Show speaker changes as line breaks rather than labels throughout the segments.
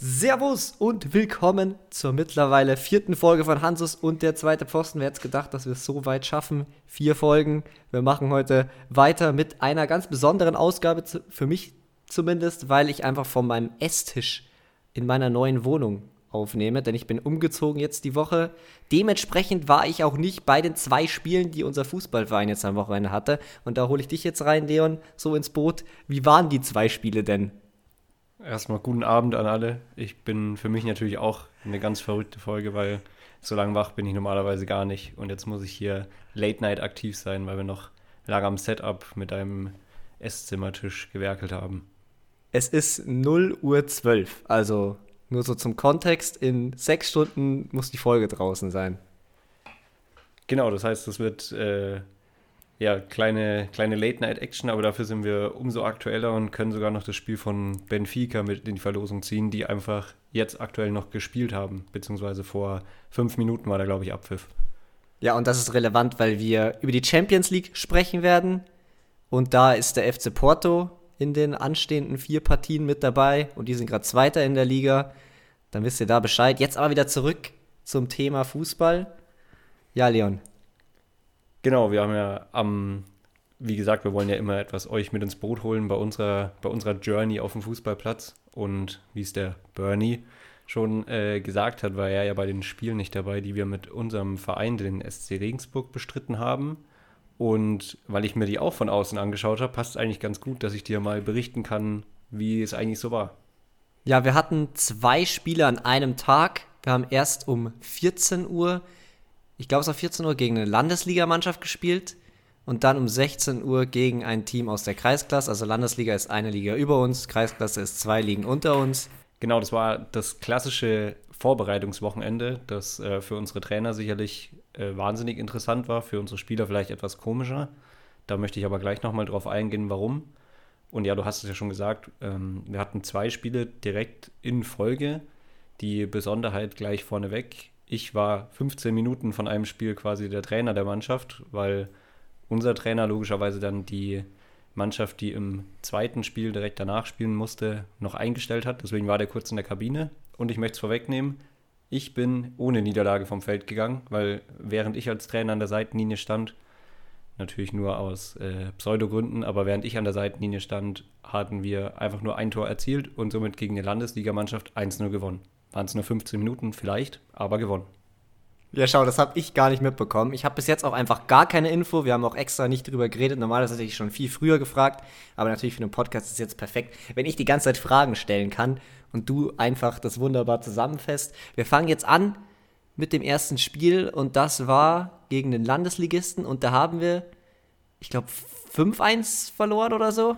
Servus und willkommen zur mittlerweile vierten Folge von Hansus und der zweite Pfosten. Wer hätte gedacht, dass wir es so weit schaffen? Vier Folgen. Wir machen heute weiter mit einer ganz besonderen Ausgabe, für mich zumindest, weil ich einfach von meinem Esstisch in meiner neuen Wohnung aufnehme, denn ich bin umgezogen jetzt die Woche. Dementsprechend war ich auch nicht bei den zwei Spielen, die unser Fußballverein jetzt am Wochenende hatte. Und da hole ich dich jetzt rein, Leon, so ins Boot. Wie waren die zwei Spiele denn?
Erstmal guten Abend an alle. Ich bin für mich natürlich auch eine ganz verrückte Folge, weil so lange wach bin ich normalerweise gar nicht. Und jetzt muss ich hier Late Night aktiv sein, weil wir noch lange am Setup mit einem Esszimmertisch gewerkelt haben.
Es ist 0 Uhr 12, also nur so zum Kontext, in sechs Stunden muss die Folge draußen sein.
Genau, das heißt, es wird äh, ja, kleine, kleine Late-Night-Action, aber dafür sind wir umso aktueller und können sogar noch das Spiel von Benfica mit in die Verlosung ziehen, die einfach jetzt aktuell noch gespielt haben, beziehungsweise vor fünf Minuten war da, glaube ich, Abpfiff.
Ja, und das ist relevant, weil wir über die Champions League sprechen werden. Und da ist der FC Porto in den anstehenden vier Partien mit dabei und die sind gerade Zweiter in der Liga. Dann wisst ihr da Bescheid. Jetzt aber wieder zurück zum Thema Fußball. Ja, Leon,
Genau, wir haben ja am, wie gesagt, wir wollen ja immer etwas euch mit ins Boot holen bei unserer, bei unserer Journey auf dem Fußballplatz. Und wie es der Bernie schon äh, gesagt hat, war er ja bei den Spielen nicht dabei, die wir mit unserem Verein, den SC Regensburg, bestritten haben. Und weil ich mir die auch von außen angeschaut habe, passt es eigentlich ganz gut, dass ich dir mal berichten kann, wie es eigentlich so war.
Ja, wir hatten zwei Spiele an einem Tag. Wir haben erst um 14 Uhr ich glaube, es war 14 Uhr gegen eine Landesligamannschaft gespielt und dann um 16 Uhr gegen ein Team aus der Kreisklasse. Also Landesliga ist eine Liga über uns, Kreisklasse ist zwei Ligen unter uns.
Genau, das war das klassische Vorbereitungswochenende, das äh, für unsere Trainer sicherlich äh, wahnsinnig interessant war, für unsere Spieler vielleicht etwas komischer. Da möchte ich aber gleich nochmal drauf eingehen, warum. Und ja, du hast es ja schon gesagt, ähm, wir hatten zwei Spiele direkt in Folge. Die Besonderheit gleich vorneweg, ich war 15 Minuten von einem Spiel quasi der Trainer der Mannschaft, weil unser Trainer logischerweise dann die Mannschaft, die im zweiten Spiel direkt danach spielen musste, noch eingestellt hat. Deswegen war der kurz in der Kabine. Und ich möchte es vorwegnehmen, ich bin ohne Niederlage vom Feld gegangen, weil während ich als Trainer an der Seitenlinie stand, natürlich nur aus äh, Pseudogründen, aber während ich an der Seitenlinie stand, hatten wir einfach nur ein Tor erzielt und somit gegen eine Landesligamannschaft 1-0 gewonnen. Waren es nur 15 Minuten vielleicht, aber gewonnen.
Ja, schau, das habe ich gar nicht mitbekommen. Ich habe bis jetzt auch einfach gar keine Info. Wir haben auch extra nicht drüber geredet. Normalerweise hätte ich schon viel früher gefragt. Aber natürlich für den Podcast ist es jetzt perfekt, wenn ich die ganze Zeit Fragen stellen kann und du einfach das wunderbar zusammenfasst. Wir fangen jetzt an mit dem ersten Spiel und das war gegen den Landesligisten und da haben wir, ich glaube, 5-1 verloren oder so.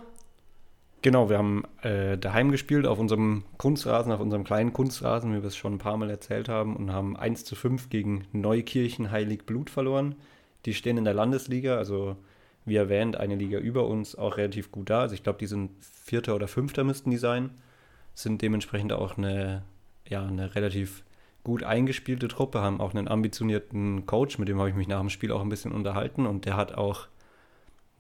Genau, wir haben äh, daheim gespielt auf unserem Kunstrasen, auf unserem kleinen Kunstrasen, wie wir es schon ein paar Mal erzählt haben, und haben 1 zu 5 gegen Neukirchen Heilig Blut verloren. Die stehen in der Landesliga, also wie erwähnt, eine Liga über uns auch relativ gut da. Also ich glaube, die sind Vierter oder Fünfter müssten die sein. Sind dementsprechend auch eine, ja, eine relativ gut eingespielte Truppe, haben auch einen ambitionierten Coach, mit dem habe ich mich nach dem Spiel auch ein bisschen unterhalten und der hat auch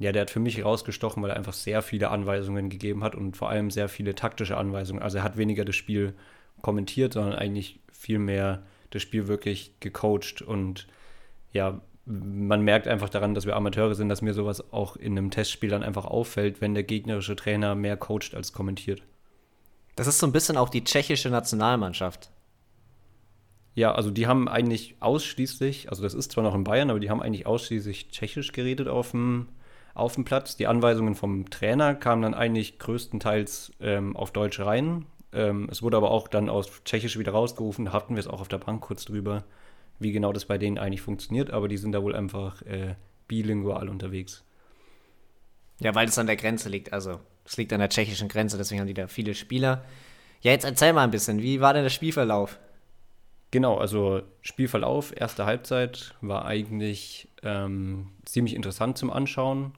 ja, der hat für mich rausgestochen, weil er einfach sehr viele Anweisungen gegeben hat und vor allem sehr viele taktische Anweisungen. Also er hat weniger das Spiel kommentiert, sondern eigentlich viel mehr das Spiel wirklich gecoacht und ja, man merkt einfach daran, dass wir Amateure sind, dass mir sowas auch in einem Testspiel dann einfach auffällt, wenn der gegnerische Trainer mehr coacht als kommentiert.
Das ist so ein bisschen auch die tschechische Nationalmannschaft.
Ja, also die haben eigentlich ausschließlich, also das ist zwar noch in Bayern, aber die haben eigentlich ausschließlich Tschechisch geredet auf dem auf dem Platz. Die Anweisungen vom Trainer kamen dann eigentlich größtenteils ähm, auf Deutsch rein. Ähm, es wurde aber auch dann aus Tschechisch wieder rausgerufen. Da hatten wir es auch auf der Bank kurz drüber, wie genau das bei denen eigentlich funktioniert. Aber die sind da wohl einfach äh, bilingual unterwegs.
Ja, weil es an der Grenze liegt. Also, es liegt an der tschechischen Grenze, deswegen haben die da viele Spieler. Ja, jetzt erzähl mal ein bisschen, wie war denn der Spielverlauf?
Genau, also Spielverlauf, erste Halbzeit war eigentlich ähm, ziemlich interessant zum Anschauen.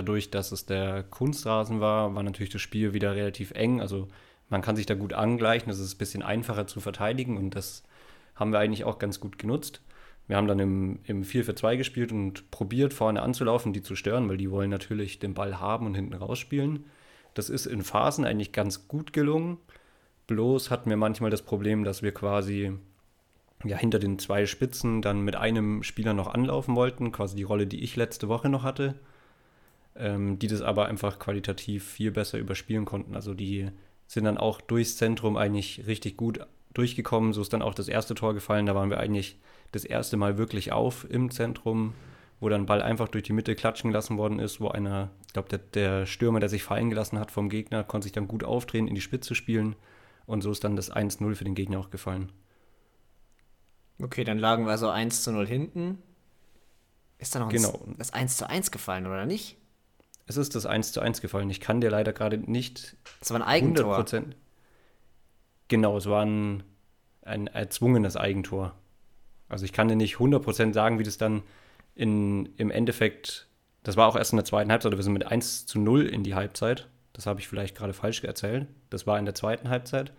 Dadurch, dass es der Kunstrasen war, war natürlich das Spiel wieder relativ eng. Also man kann sich da gut angleichen, es ist ein bisschen einfacher zu verteidigen und das haben wir eigentlich auch ganz gut genutzt. Wir haben dann im, im 4 für 2 gespielt und probiert, vorne anzulaufen, die zu stören, weil die wollen natürlich den Ball haben und hinten rausspielen. Das ist in Phasen eigentlich ganz gut gelungen. Bloß hatten wir manchmal das Problem, dass wir quasi ja, hinter den zwei Spitzen dann mit einem Spieler noch anlaufen wollten, quasi die Rolle, die ich letzte Woche noch hatte, ähm, die das aber einfach qualitativ viel besser überspielen konnten. Also die sind dann auch durchs Zentrum eigentlich richtig gut durchgekommen. So ist dann auch das erste Tor gefallen. Da waren wir eigentlich das erste Mal wirklich auf im Zentrum, wo dann Ball einfach durch die Mitte klatschen gelassen worden ist, wo einer, ich glaube, der, der Stürmer, der sich fallen gelassen hat vom Gegner, konnte sich dann gut aufdrehen, in die Spitze spielen. Und so ist dann das 1-0 für den Gegner auch gefallen.
Okay, dann lagen wir also 1 zu 0 hinten. Ist da noch
genau.
das 1 zu 1 gefallen, oder nicht?
Es ist das 1 zu 1 gefallen. Ich kann dir leider gerade nicht.
Es war ein Eigentor. 100%.
Genau, es war ein, ein erzwungenes Eigentor. Also ich kann dir nicht 100% sagen, wie das dann in, im Endeffekt. Das war auch erst in der zweiten Halbzeit. Wir sind mit 1 zu 0 in die Halbzeit. Das habe ich vielleicht gerade falsch erzählt. Das war in der zweiten Halbzeit.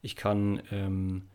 Ich kann ähm,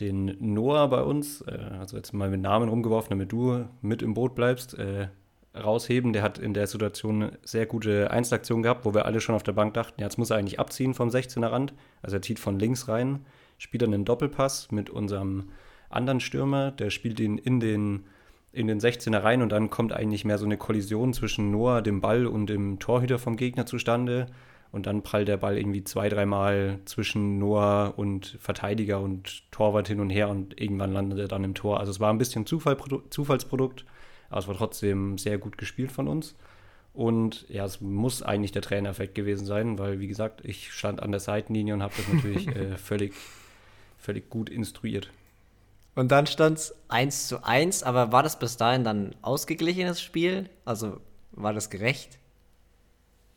den Noah bei uns, äh, also jetzt mal mit Namen rumgeworfen, damit du mit im Boot bleibst, äh, rausheben. Der hat in der Situation eine sehr gute Einzelaktion gehabt, wo wir alle schon auf der Bank dachten, jetzt muss er eigentlich abziehen vom 16er Rand. Also er zieht von links rein, spielt dann einen Doppelpass mit unserem anderen Stürmer, der spielt ihn in den, in den 16er rein und dann kommt eigentlich mehr so eine Kollision zwischen Noah, dem Ball und dem Torhüter vom Gegner zustande. Und dann prallt der Ball irgendwie zwei, dreimal zwischen Noah und Verteidiger und Torwart hin und her und irgendwann landet er dann im Tor. Also es war ein bisschen Zufall, Zufallsprodukt, aber es war trotzdem sehr gut gespielt von uns. Und ja, es muss eigentlich der Trainereffekt gewesen sein, weil, wie gesagt, ich stand an der Seitenlinie und habe das natürlich äh, völlig, völlig gut instruiert.
Und dann stand es 1 zu 1, aber war das bis dahin dann ausgeglichenes Spiel? Also war das gerecht?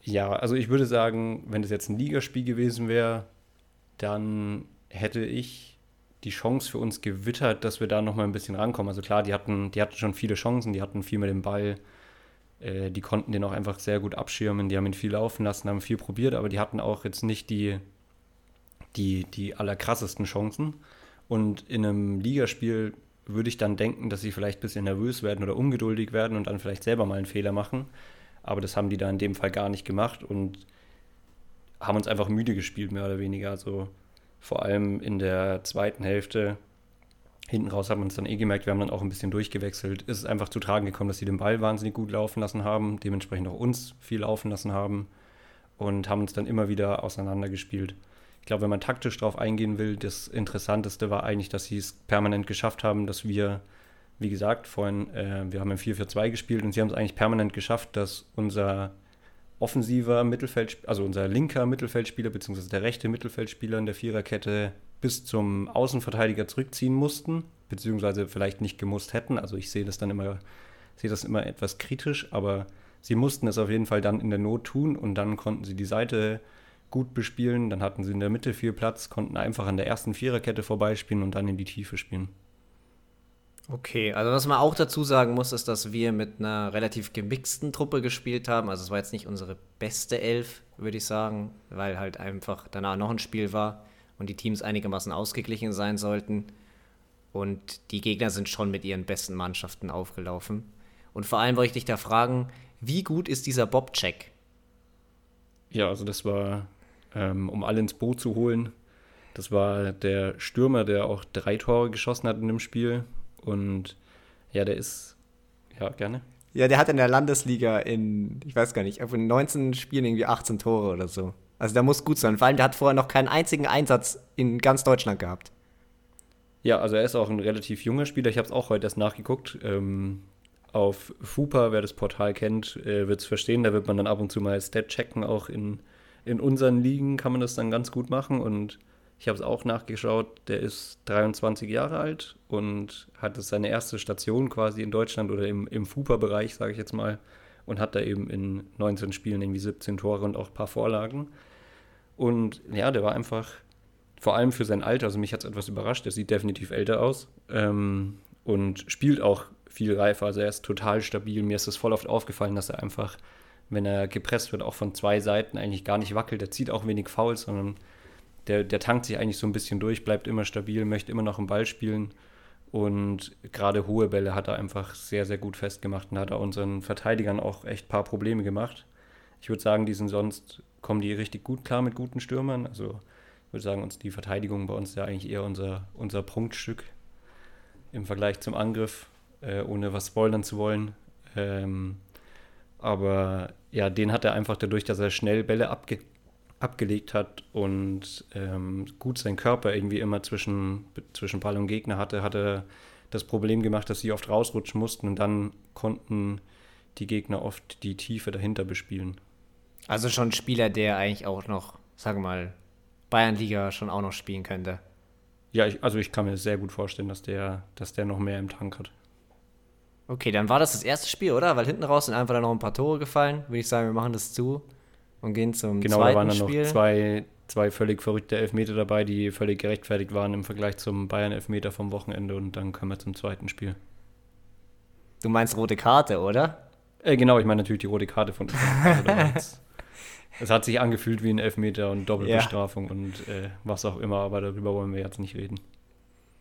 Ja, also ich würde sagen, wenn das jetzt ein Ligaspiel gewesen wäre, dann hätte ich die Chance für uns gewittert, dass wir da nochmal ein bisschen rankommen. Also klar, die hatten, die hatten schon viele Chancen, die hatten viel mit dem Ball, äh, die konnten den auch einfach sehr gut abschirmen, die haben ihn viel laufen lassen, haben viel probiert, aber die hatten auch jetzt nicht die, die, die allerkrassesten Chancen. Und in einem Ligaspiel würde ich dann denken, dass sie vielleicht ein bisschen nervös werden oder ungeduldig werden und dann vielleicht selber mal einen Fehler machen. Aber das haben die da in dem Fall gar nicht gemacht und haben uns einfach müde gespielt, mehr oder weniger. Also vor allem in der zweiten Hälfte, hinten raus haben wir uns dann eh gemerkt, wir haben dann auch ein bisschen durchgewechselt. Ist es einfach zu tragen gekommen, dass sie den Ball wahnsinnig gut laufen lassen haben, dementsprechend auch uns viel laufen lassen haben und haben uns dann immer wieder auseinandergespielt. Ich glaube, wenn man taktisch darauf eingehen will, das Interessanteste war eigentlich, dass sie es permanent geschafft haben, dass wir wie gesagt, vorhin, äh, wir haben im 4-4-2 gespielt und sie haben es eigentlich permanent geschafft, dass unser offensiver Mittelfeld, also unser linker Mittelfeldspieler bzw. der rechte Mittelfeldspieler in der Viererkette bis zum Außenverteidiger zurückziehen mussten, beziehungsweise vielleicht nicht gemusst hätten. Also ich sehe das dann immer, sehe das immer etwas kritisch, aber sie mussten es auf jeden Fall dann in der Not tun und dann konnten sie die Seite gut bespielen. Dann hatten sie in der Mitte viel Platz, konnten einfach an der ersten Viererkette vorbeispielen und dann in die Tiefe spielen.
Okay, also was man auch dazu sagen muss, ist, dass wir mit einer relativ gemixten Truppe gespielt haben. Also es war jetzt nicht unsere beste Elf, würde ich sagen, weil halt einfach danach noch ein Spiel war und die Teams einigermaßen ausgeglichen sein sollten. Und die Gegner sind schon mit ihren besten Mannschaften aufgelaufen. Und vor allem wollte ich dich da fragen, wie gut ist dieser Bob-Check?
Ja, also das war, ähm, um alle ins Boot zu holen, das war der Stürmer, der auch drei Tore geschossen hat in dem Spiel. Und ja, der ist, ja, gerne.
Ja, der hat in der Landesliga in, ich weiß gar nicht, in 19 Spielen irgendwie 18 Tore oder so. Also der muss gut sein. Vor allem, der hat vorher noch keinen einzigen Einsatz in ganz Deutschland gehabt.
Ja, also er ist auch ein relativ junger Spieler. Ich habe es auch heute erst nachgeguckt. Ähm, auf FUPA, wer das Portal kennt, äh, wird es verstehen. Da wird man dann ab und zu mal Stat checken. Auch in, in unseren Ligen kann man das dann ganz gut machen. Und ich habe es auch nachgeschaut, der ist 23 Jahre alt und hat seine erste Station quasi in Deutschland oder im, im FUPA-Bereich, sage ich jetzt mal, und hat da eben in 19 Spielen irgendwie 17 Tore und auch ein paar Vorlagen. Und ja, der war einfach, vor allem für sein Alter, also mich hat es etwas überrascht, er sieht definitiv älter aus ähm, und spielt auch viel reifer, also er ist total stabil. Mir ist es voll oft aufgefallen, dass er einfach, wenn er gepresst wird, auch von zwei Seiten eigentlich gar nicht wackelt. Er zieht auch wenig Fouls, sondern der, der tankt sich eigentlich so ein bisschen durch, bleibt immer stabil, möchte immer noch einen Ball spielen. Und gerade hohe Bälle hat er einfach sehr, sehr gut festgemacht und hat er unseren Verteidigern auch echt ein paar Probleme gemacht. Ich würde sagen, die sind sonst, kommen die richtig gut klar mit guten Stürmern. Also Ich würde sagen, uns die Verteidigung bei uns ist ja eigentlich eher unser, unser Prunkstück im Vergleich zum Angriff, äh, ohne was spoilern zu wollen. Ähm, aber ja, den hat er einfach dadurch, dass er schnell Bälle abge abgelegt hat und ähm, gut seinen Körper irgendwie immer zwischen, zwischen Ball und Gegner hatte, hat er das Problem gemacht, dass sie oft rausrutschen mussten und dann konnten die Gegner oft die Tiefe dahinter bespielen.
Also schon ein Spieler, der eigentlich auch noch, sagen wir mal, Bayernliga schon auch noch spielen könnte.
Ja, ich, also ich kann mir sehr gut vorstellen, dass der, dass der noch mehr im Tank hat.
Okay, dann war das das erste Spiel, oder? Weil hinten raus sind einfach dann noch ein paar Tore gefallen. Würde ich sagen, wir machen das zu und gehen zum
genau, zweiten Spiel. Genau, da waren dann Spiel. noch zwei, zwei völlig verrückte Elfmeter dabei, die völlig gerechtfertigt waren im Vergleich zum Bayern-Elfmeter vom Wochenende. Und dann kommen wir zum zweiten Spiel.
Du meinst rote Karte, oder?
Äh, genau, ich meine natürlich die rote Karte von. Es hat sich angefühlt wie ein Elfmeter und Doppelbestrafung ja. und äh, was auch immer, aber darüber wollen wir jetzt nicht reden.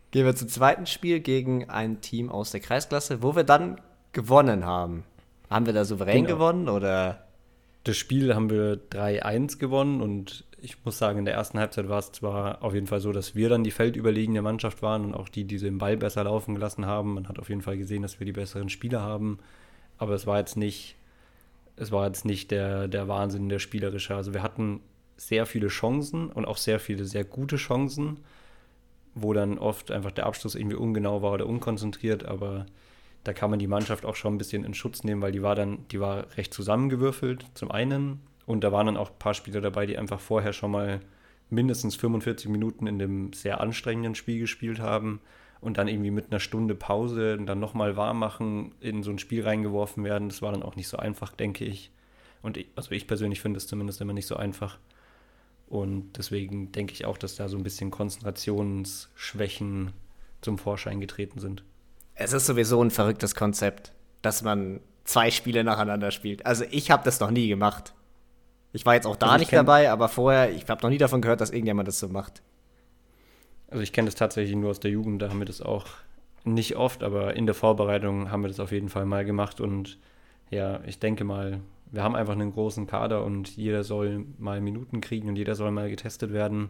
Gehen wir zum zweiten Spiel gegen ein Team aus der Kreisklasse, wo wir dann gewonnen haben. Haben wir da souverän genau. gewonnen oder?
Das Spiel haben wir 3-1 gewonnen und ich muss sagen, in der ersten Halbzeit war es zwar auf jeden Fall so, dass wir dann die feldüberliegende Mannschaft waren und auch die, die den Ball besser laufen gelassen haben. Man hat auf jeden Fall gesehen, dass wir die besseren Spieler haben aber es war jetzt nicht, es war jetzt nicht der, der Wahnsinn, der spielerische. Also wir hatten sehr viele Chancen und auch sehr viele sehr gute Chancen, wo dann oft einfach der Abschluss irgendwie ungenau war oder unkonzentriert, aber da kann man die Mannschaft auch schon ein bisschen in Schutz nehmen, weil die war dann, die war recht zusammengewürfelt zum einen und da waren dann auch ein paar Spieler dabei, die einfach vorher schon mal mindestens 45 Minuten in dem sehr anstrengenden Spiel gespielt haben und dann irgendwie mit einer Stunde Pause und dann nochmal warm machen, in so ein Spiel reingeworfen werden. Das war dann auch nicht so einfach, denke ich. Und ich, also ich persönlich finde es zumindest immer nicht so einfach. Und deswegen denke ich auch, dass da so ein bisschen Konzentrationsschwächen zum Vorschein getreten sind.
Es ist sowieso ein verrücktes Konzept, dass man zwei Spiele nacheinander spielt. Also ich habe das noch nie gemacht. Ich war jetzt auch da also nicht dabei, aber vorher, ich habe noch nie davon gehört, dass irgendjemand das so macht.
Also ich kenne das tatsächlich nur aus der Jugend, da haben wir das auch nicht oft, aber in der Vorbereitung haben wir das auf jeden Fall mal gemacht und ja, ich denke mal, wir haben einfach einen großen Kader und jeder soll mal Minuten kriegen und jeder soll mal getestet werden.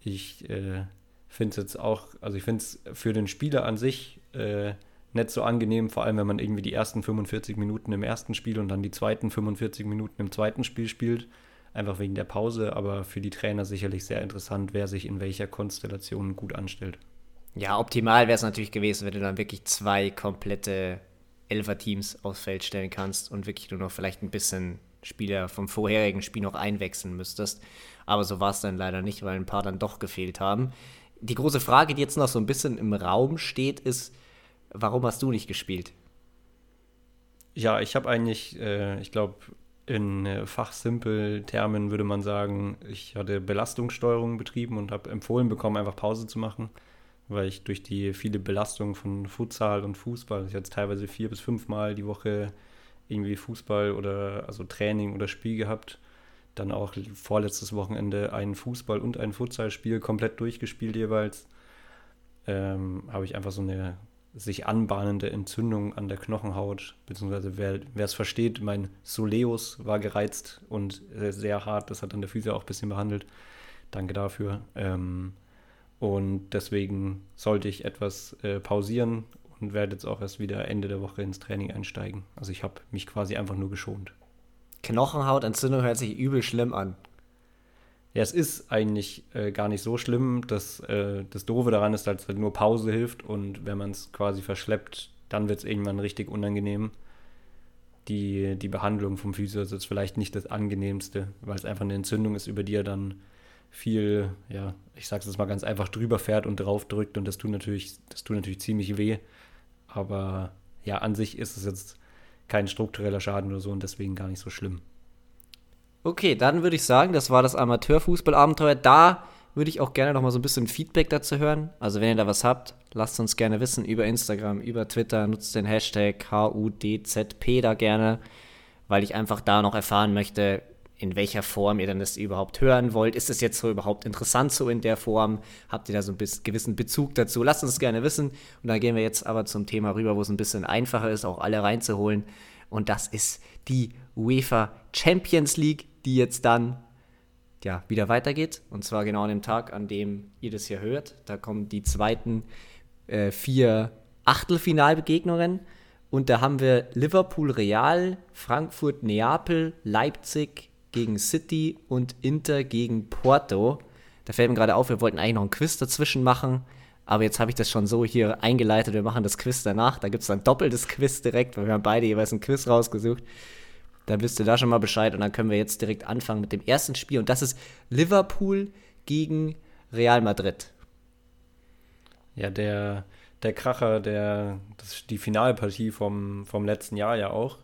Ich äh, finde es jetzt auch, also ich finde es für den Spieler an sich äh, nicht so angenehm, vor allem wenn man irgendwie die ersten 45 Minuten im ersten Spiel und dann die zweiten 45 Minuten im zweiten Spiel spielt einfach wegen der Pause, aber für die Trainer sicherlich sehr interessant, wer sich in welcher Konstellation gut anstellt.
Ja, optimal wäre es natürlich gewesen, wenn du dann wirklich zwei komplette Elfer-Teams aufs Feld stellen kannst und wirklich nur noch vielleicht ein bisschen Spieler vom vorherigen Spiel noch einwechseln müsstest. Aber so war es dann leider nicht, weil ein paar dann doch gefehlt haben. Die große Frage, die jetzt noch so ein bisschen im Raum steht, ist, warum hast du nicht gespielt?
Ja, ich habe eigentlich, äh, ich glaube, in äh, Fachsimpel-Termen würde man sagen, ich hatte Belastungssteuerung betrieben und habe empfohlen bekommen, einfach Pause zu machen, weil ich durch die viele Belastung von Futsal und Fußball, ich jetzt teilweise vier bis fünf Mal die Woche irgendwie Fußball oder also Training oder Spiel gehabt, dann auch vorletztes Wochenende ein Fußball- und ein Futsalspiel komplett durchgespielt jeweils, ähm, habe ich einfach so eine sich anbahnende Entzündung an der Knochenhaut, beziehungsweise wer es versteht, mein Soleus war gereizt und sehr hart, das hat dann der Physio auch ein bisschen behandelt. Danke dafür. Ähm, und deswegen sollte ich etwas äh, pausieren und werde jetzt auch erst wieder Ende der Woche ins Training einsteigen. Also ich habe mich quasi einfach nur geschont.
Knochenhautentzündung hört sich übel schlimm an.
Ja, es ist eigentlich äh, gar nicht so schlimm. Das, äh, das Doofe daran ist, dass halt nur Pause hilft und wenn man es quasi verschleppt, dann wird es irgendwann richtig unangenehm. Die, die Behandlung vom Physio ist jetzt vielleicht nicht das angenehmste, weil es einfach eine Entzündung ist, über die er dann viel, ja, ich sag's jetzt mal ganz einfach, drüber fährt und drauf drückt und das tut natürlich, das tut natürlich ziemlich weh. Aber ja, an sich ist es jetzt kein struktureller Schaden oder so und deswegen gar nicht so schlimm.
Okay, dann würde ich sagen, das war das Amateurfußballabenteuer. Da würde ich auch gerne noch mal so ein bisschen Feedback dazu hören. Also wenn ihr da was habt, lasst uns gerne wissen über Instagram, über Twitter, nutzt den Hashtag HUDZP da gerne, weil ich einfach da noch erfahren möchte, in welcher Form ihr denn das überhaupt hören wollt. Ist es jetzt so überhaupt interessant so in der Form? Habt ihr da so einen gewissen Bezug dazu? Lasst uns gerne wissen. Und dann gehen wir jetzt aber zum Thema rüber, wo es ein bisschen einfacher ist, auch alle reinzuholen. Und das ist die UEFA Champions League die jetzt dann ja, wieder weitergeht. Und zwar genau an dem Tag, an dem ihr das hier hört. Da kommen die zweiten äh, vier Achtelfinalbegegnungen. Und da haben wir Liverpool Real, Frankfurt Neapel, Leipzig gegen City und Inter gegen Porto. Da fällt mir gerade auf, wir wollten eigentlich noch ein Quiz dazwischen machen. Aber jetzt habe ich das schon so hier eingeleitet. Wir machen das Quiz danach. Da gibt es ein doppeltes Quiz direkt, weil wir haben beide jeweils ein Quiz rausgesucht. Dann wisst ihr da schon mal Bescheid und dann können wir jetzt direkt anfangen mit dem ersten Spiel. Und das ist Liverpool gegen Real Madrid.
Ja, der, der Kracher, der, das, die Finalpartie vom, vom letzten Jahr ja auch.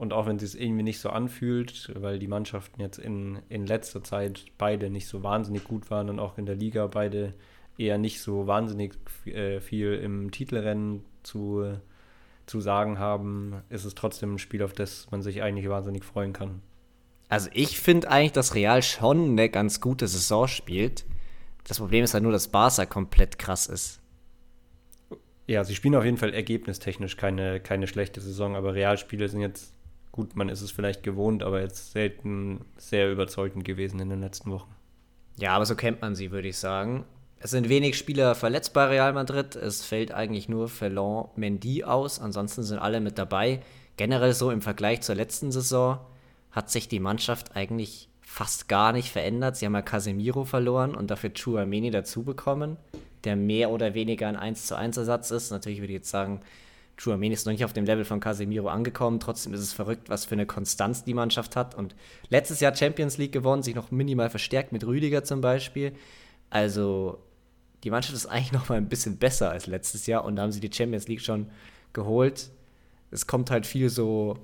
Und auch wenn es sich irgendwie nicht so anfühlt, weil die Mannschaften jetzt in, in letzter Zeit beide nicht so wahnsinnig gut waren und auch in der Liga beide eher nicht so wahnsinnig äh, viel im Titelrennen zu, zu sagen haben, ist es trotzdem ein Spiel, auf das man sich eigentlich wahnsinnig freuen kann.
Also ich finde eigentlich, dass Real schon eine ganz gute Saison spielt. Das Problem ist halt nur, dass Barca komplett krass ist.
Ja, sie spielen auf jeden Fall ergebnistechnisch keine, keine schlechte Saison, aber Realspiele sind jetzt, gut, man ist es vielleicht gewohnt, aber jetzt selten sehr überzeugend gewesen in den letzten Wochen.
Ja, aber so kennt man sie, würde ich sagen. Es sind wenig Spieler verletzt bei Real Madrid. Es fällt eigentlich nur Felon Mendy aus. Ansonsten sind alle mit dabei. Generell so im Vergleich zur letzten Saison hat sich die Mannschaft eigentlich fast gar nicht verändert. Sie haben ja Casemiro verloren und dafür Chouameni dazu bekommen, der mehr oder weniger ein 1 zu 1 Ersatz ist. Natürlich würde ich jetzt sagen, Chouameni ist noch nicht auf dem Level von Casemiro angekommen. Trotzdem ist es verrückt, was für eine Konstanz die Mannschaft hat. Und letztes Jahr Champions League gewonnen, sich noch minimal verstärkt mit Rüdiger zum Beispiel. Also die Mannschaft ist eigentlich noch mal ein bisschen besser als letztes Jahr und da haben sie die Champions League schon geholt. Es kommt halt viel so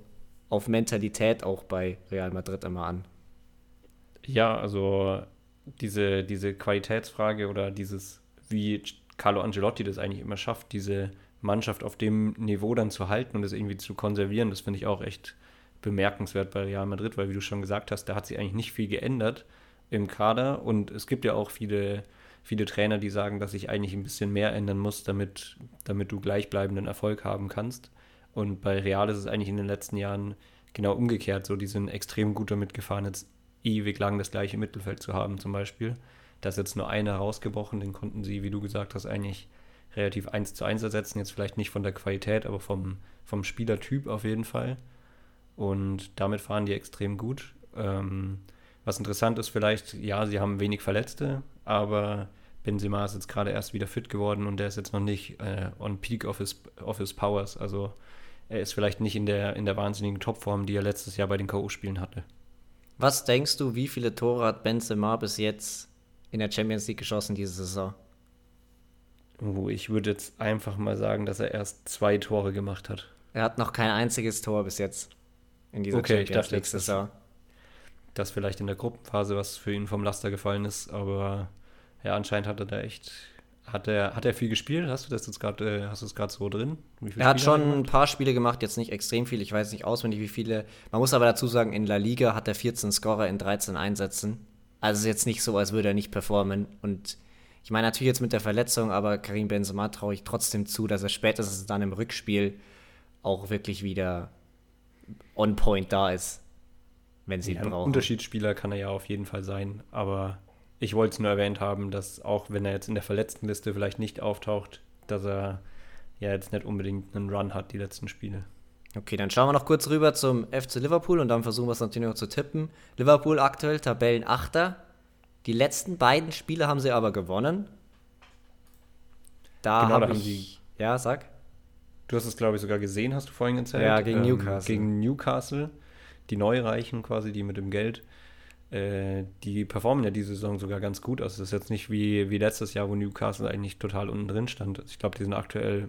auf Mentalität auch bei Real Madrid immer an.
Ja, also diese, diese Qualitätsfrage oder dieses, wie Carlo Angelotti das eigentlich immer schafft, diese Mannschaft auf dem Niveau dann zu halten und es irgendwie zu konservieren, das finde ich auch echt bemerkenswert bei Real Madrid, weil wie du schon gesagt hast, da hat sich eigentlich nicht viel geändert im Kader und es gibt ja auch viele viele Trainer, die sagen, dass sich eigentlich ein bisschen mehr ändern muss, damit, damit du gleichbleibenden Erfolg haben kannst. Und bei Real ist es eigentlich in den letzten Jahren genau umgekehrt. So, die sind extrem gut damit gefahren, jetzt ewig lang das gleiche Mittelfeld zu haben, zum Beispiel. Da ist jetzt nur einer rausgebrochen, den konnten sie, wie du gesagt hast, eigentlich relativ eins zu eins ersetzen. Jetzt vielleicht nicht von der Qualität, aber vom, vom Spielertyp auf jeden Fall. Und damit fahren die extrem gut. Ähm, was interessant ist vielleicht, ja, sie haben wenig Verletzte, aber Benzema ist jetzt gerade erst wieder fit geworden und der ist jetzt noch nicht äh, on peak of his, of his powers. Also er ist vielleicht nicht in der, in der wahnsinnigen Topform, die er letztes Jahr bei den K.O.-Spielen hatte.
Was denkst du, wie viele Tore hat Benzema bis jetzt in der Champions League geschossen diese Saison?
Oh, ich würde jetzt einfach mal sagen, dass er erst zwei Tore gemacht hat.
Er hat noch kein einziges Tor bis jetzt in dieser okay, Champions League-Saison
dass vielleicht in der Gruppenphase was für ihn vom Laster gefallen ist, aber ja, anscheinend hat er da echt, hat er, hat er viel gespielt? Hast du das jetzt gerade, äh, hast du es gerade so drin?
er hat schon ein paar Spiele gemacht, jetzt nicht extrem viel, ich weiß nicht auswendig, wie viele. Man muss aber dazu sagen, in La Liga hat er 14 Scorer in 13 Einsätzen. Also ist jetzt nicht so, als würde er nicht performen. Und ich meine natürlich jetzt mit der Verletzung, aber Karim Benzema traue ich trotzdem zu, dass er spätestens dann im Rückspiel auch wirklich wieder on point da ist wenn sie
ihn ja, brauchen. Unterschiedsspieler kann er ja auf jeden Fall sein, aber ich wollte es nur erwähnt haben, dass auch wenn er jetzt in der Verletztenliste vielleicht nicht auftaucht, dass er ja jetzt nicht unbedingt einen Run hat, die letzten Spiele.
Okay, dann schauen wir noch kurz rüber zum FC Liverpool und dann versuchen wir es natürlich noch zu tippen. Liverpool aktuell Tabellenachter. Die letzten beiden Spiele haben sie aber gewonnen.
Da, genau, hab da haben sie.
Ja, sag.
Du hast es, glaube ich, sogar gesehen, hast du vorhin erzählt.
Ja, gegen ähm, Newcastle.
Gegen Newcastle die Neureichen quasi, die mit dem Geld, äh, die performen ja diese Saison sogar ganz gut. Also es ist jetzt nicht wie, wie letztes Jahr, wo Newcastle eigentlich total unten drin stand. Ich glaube, die sind aktuell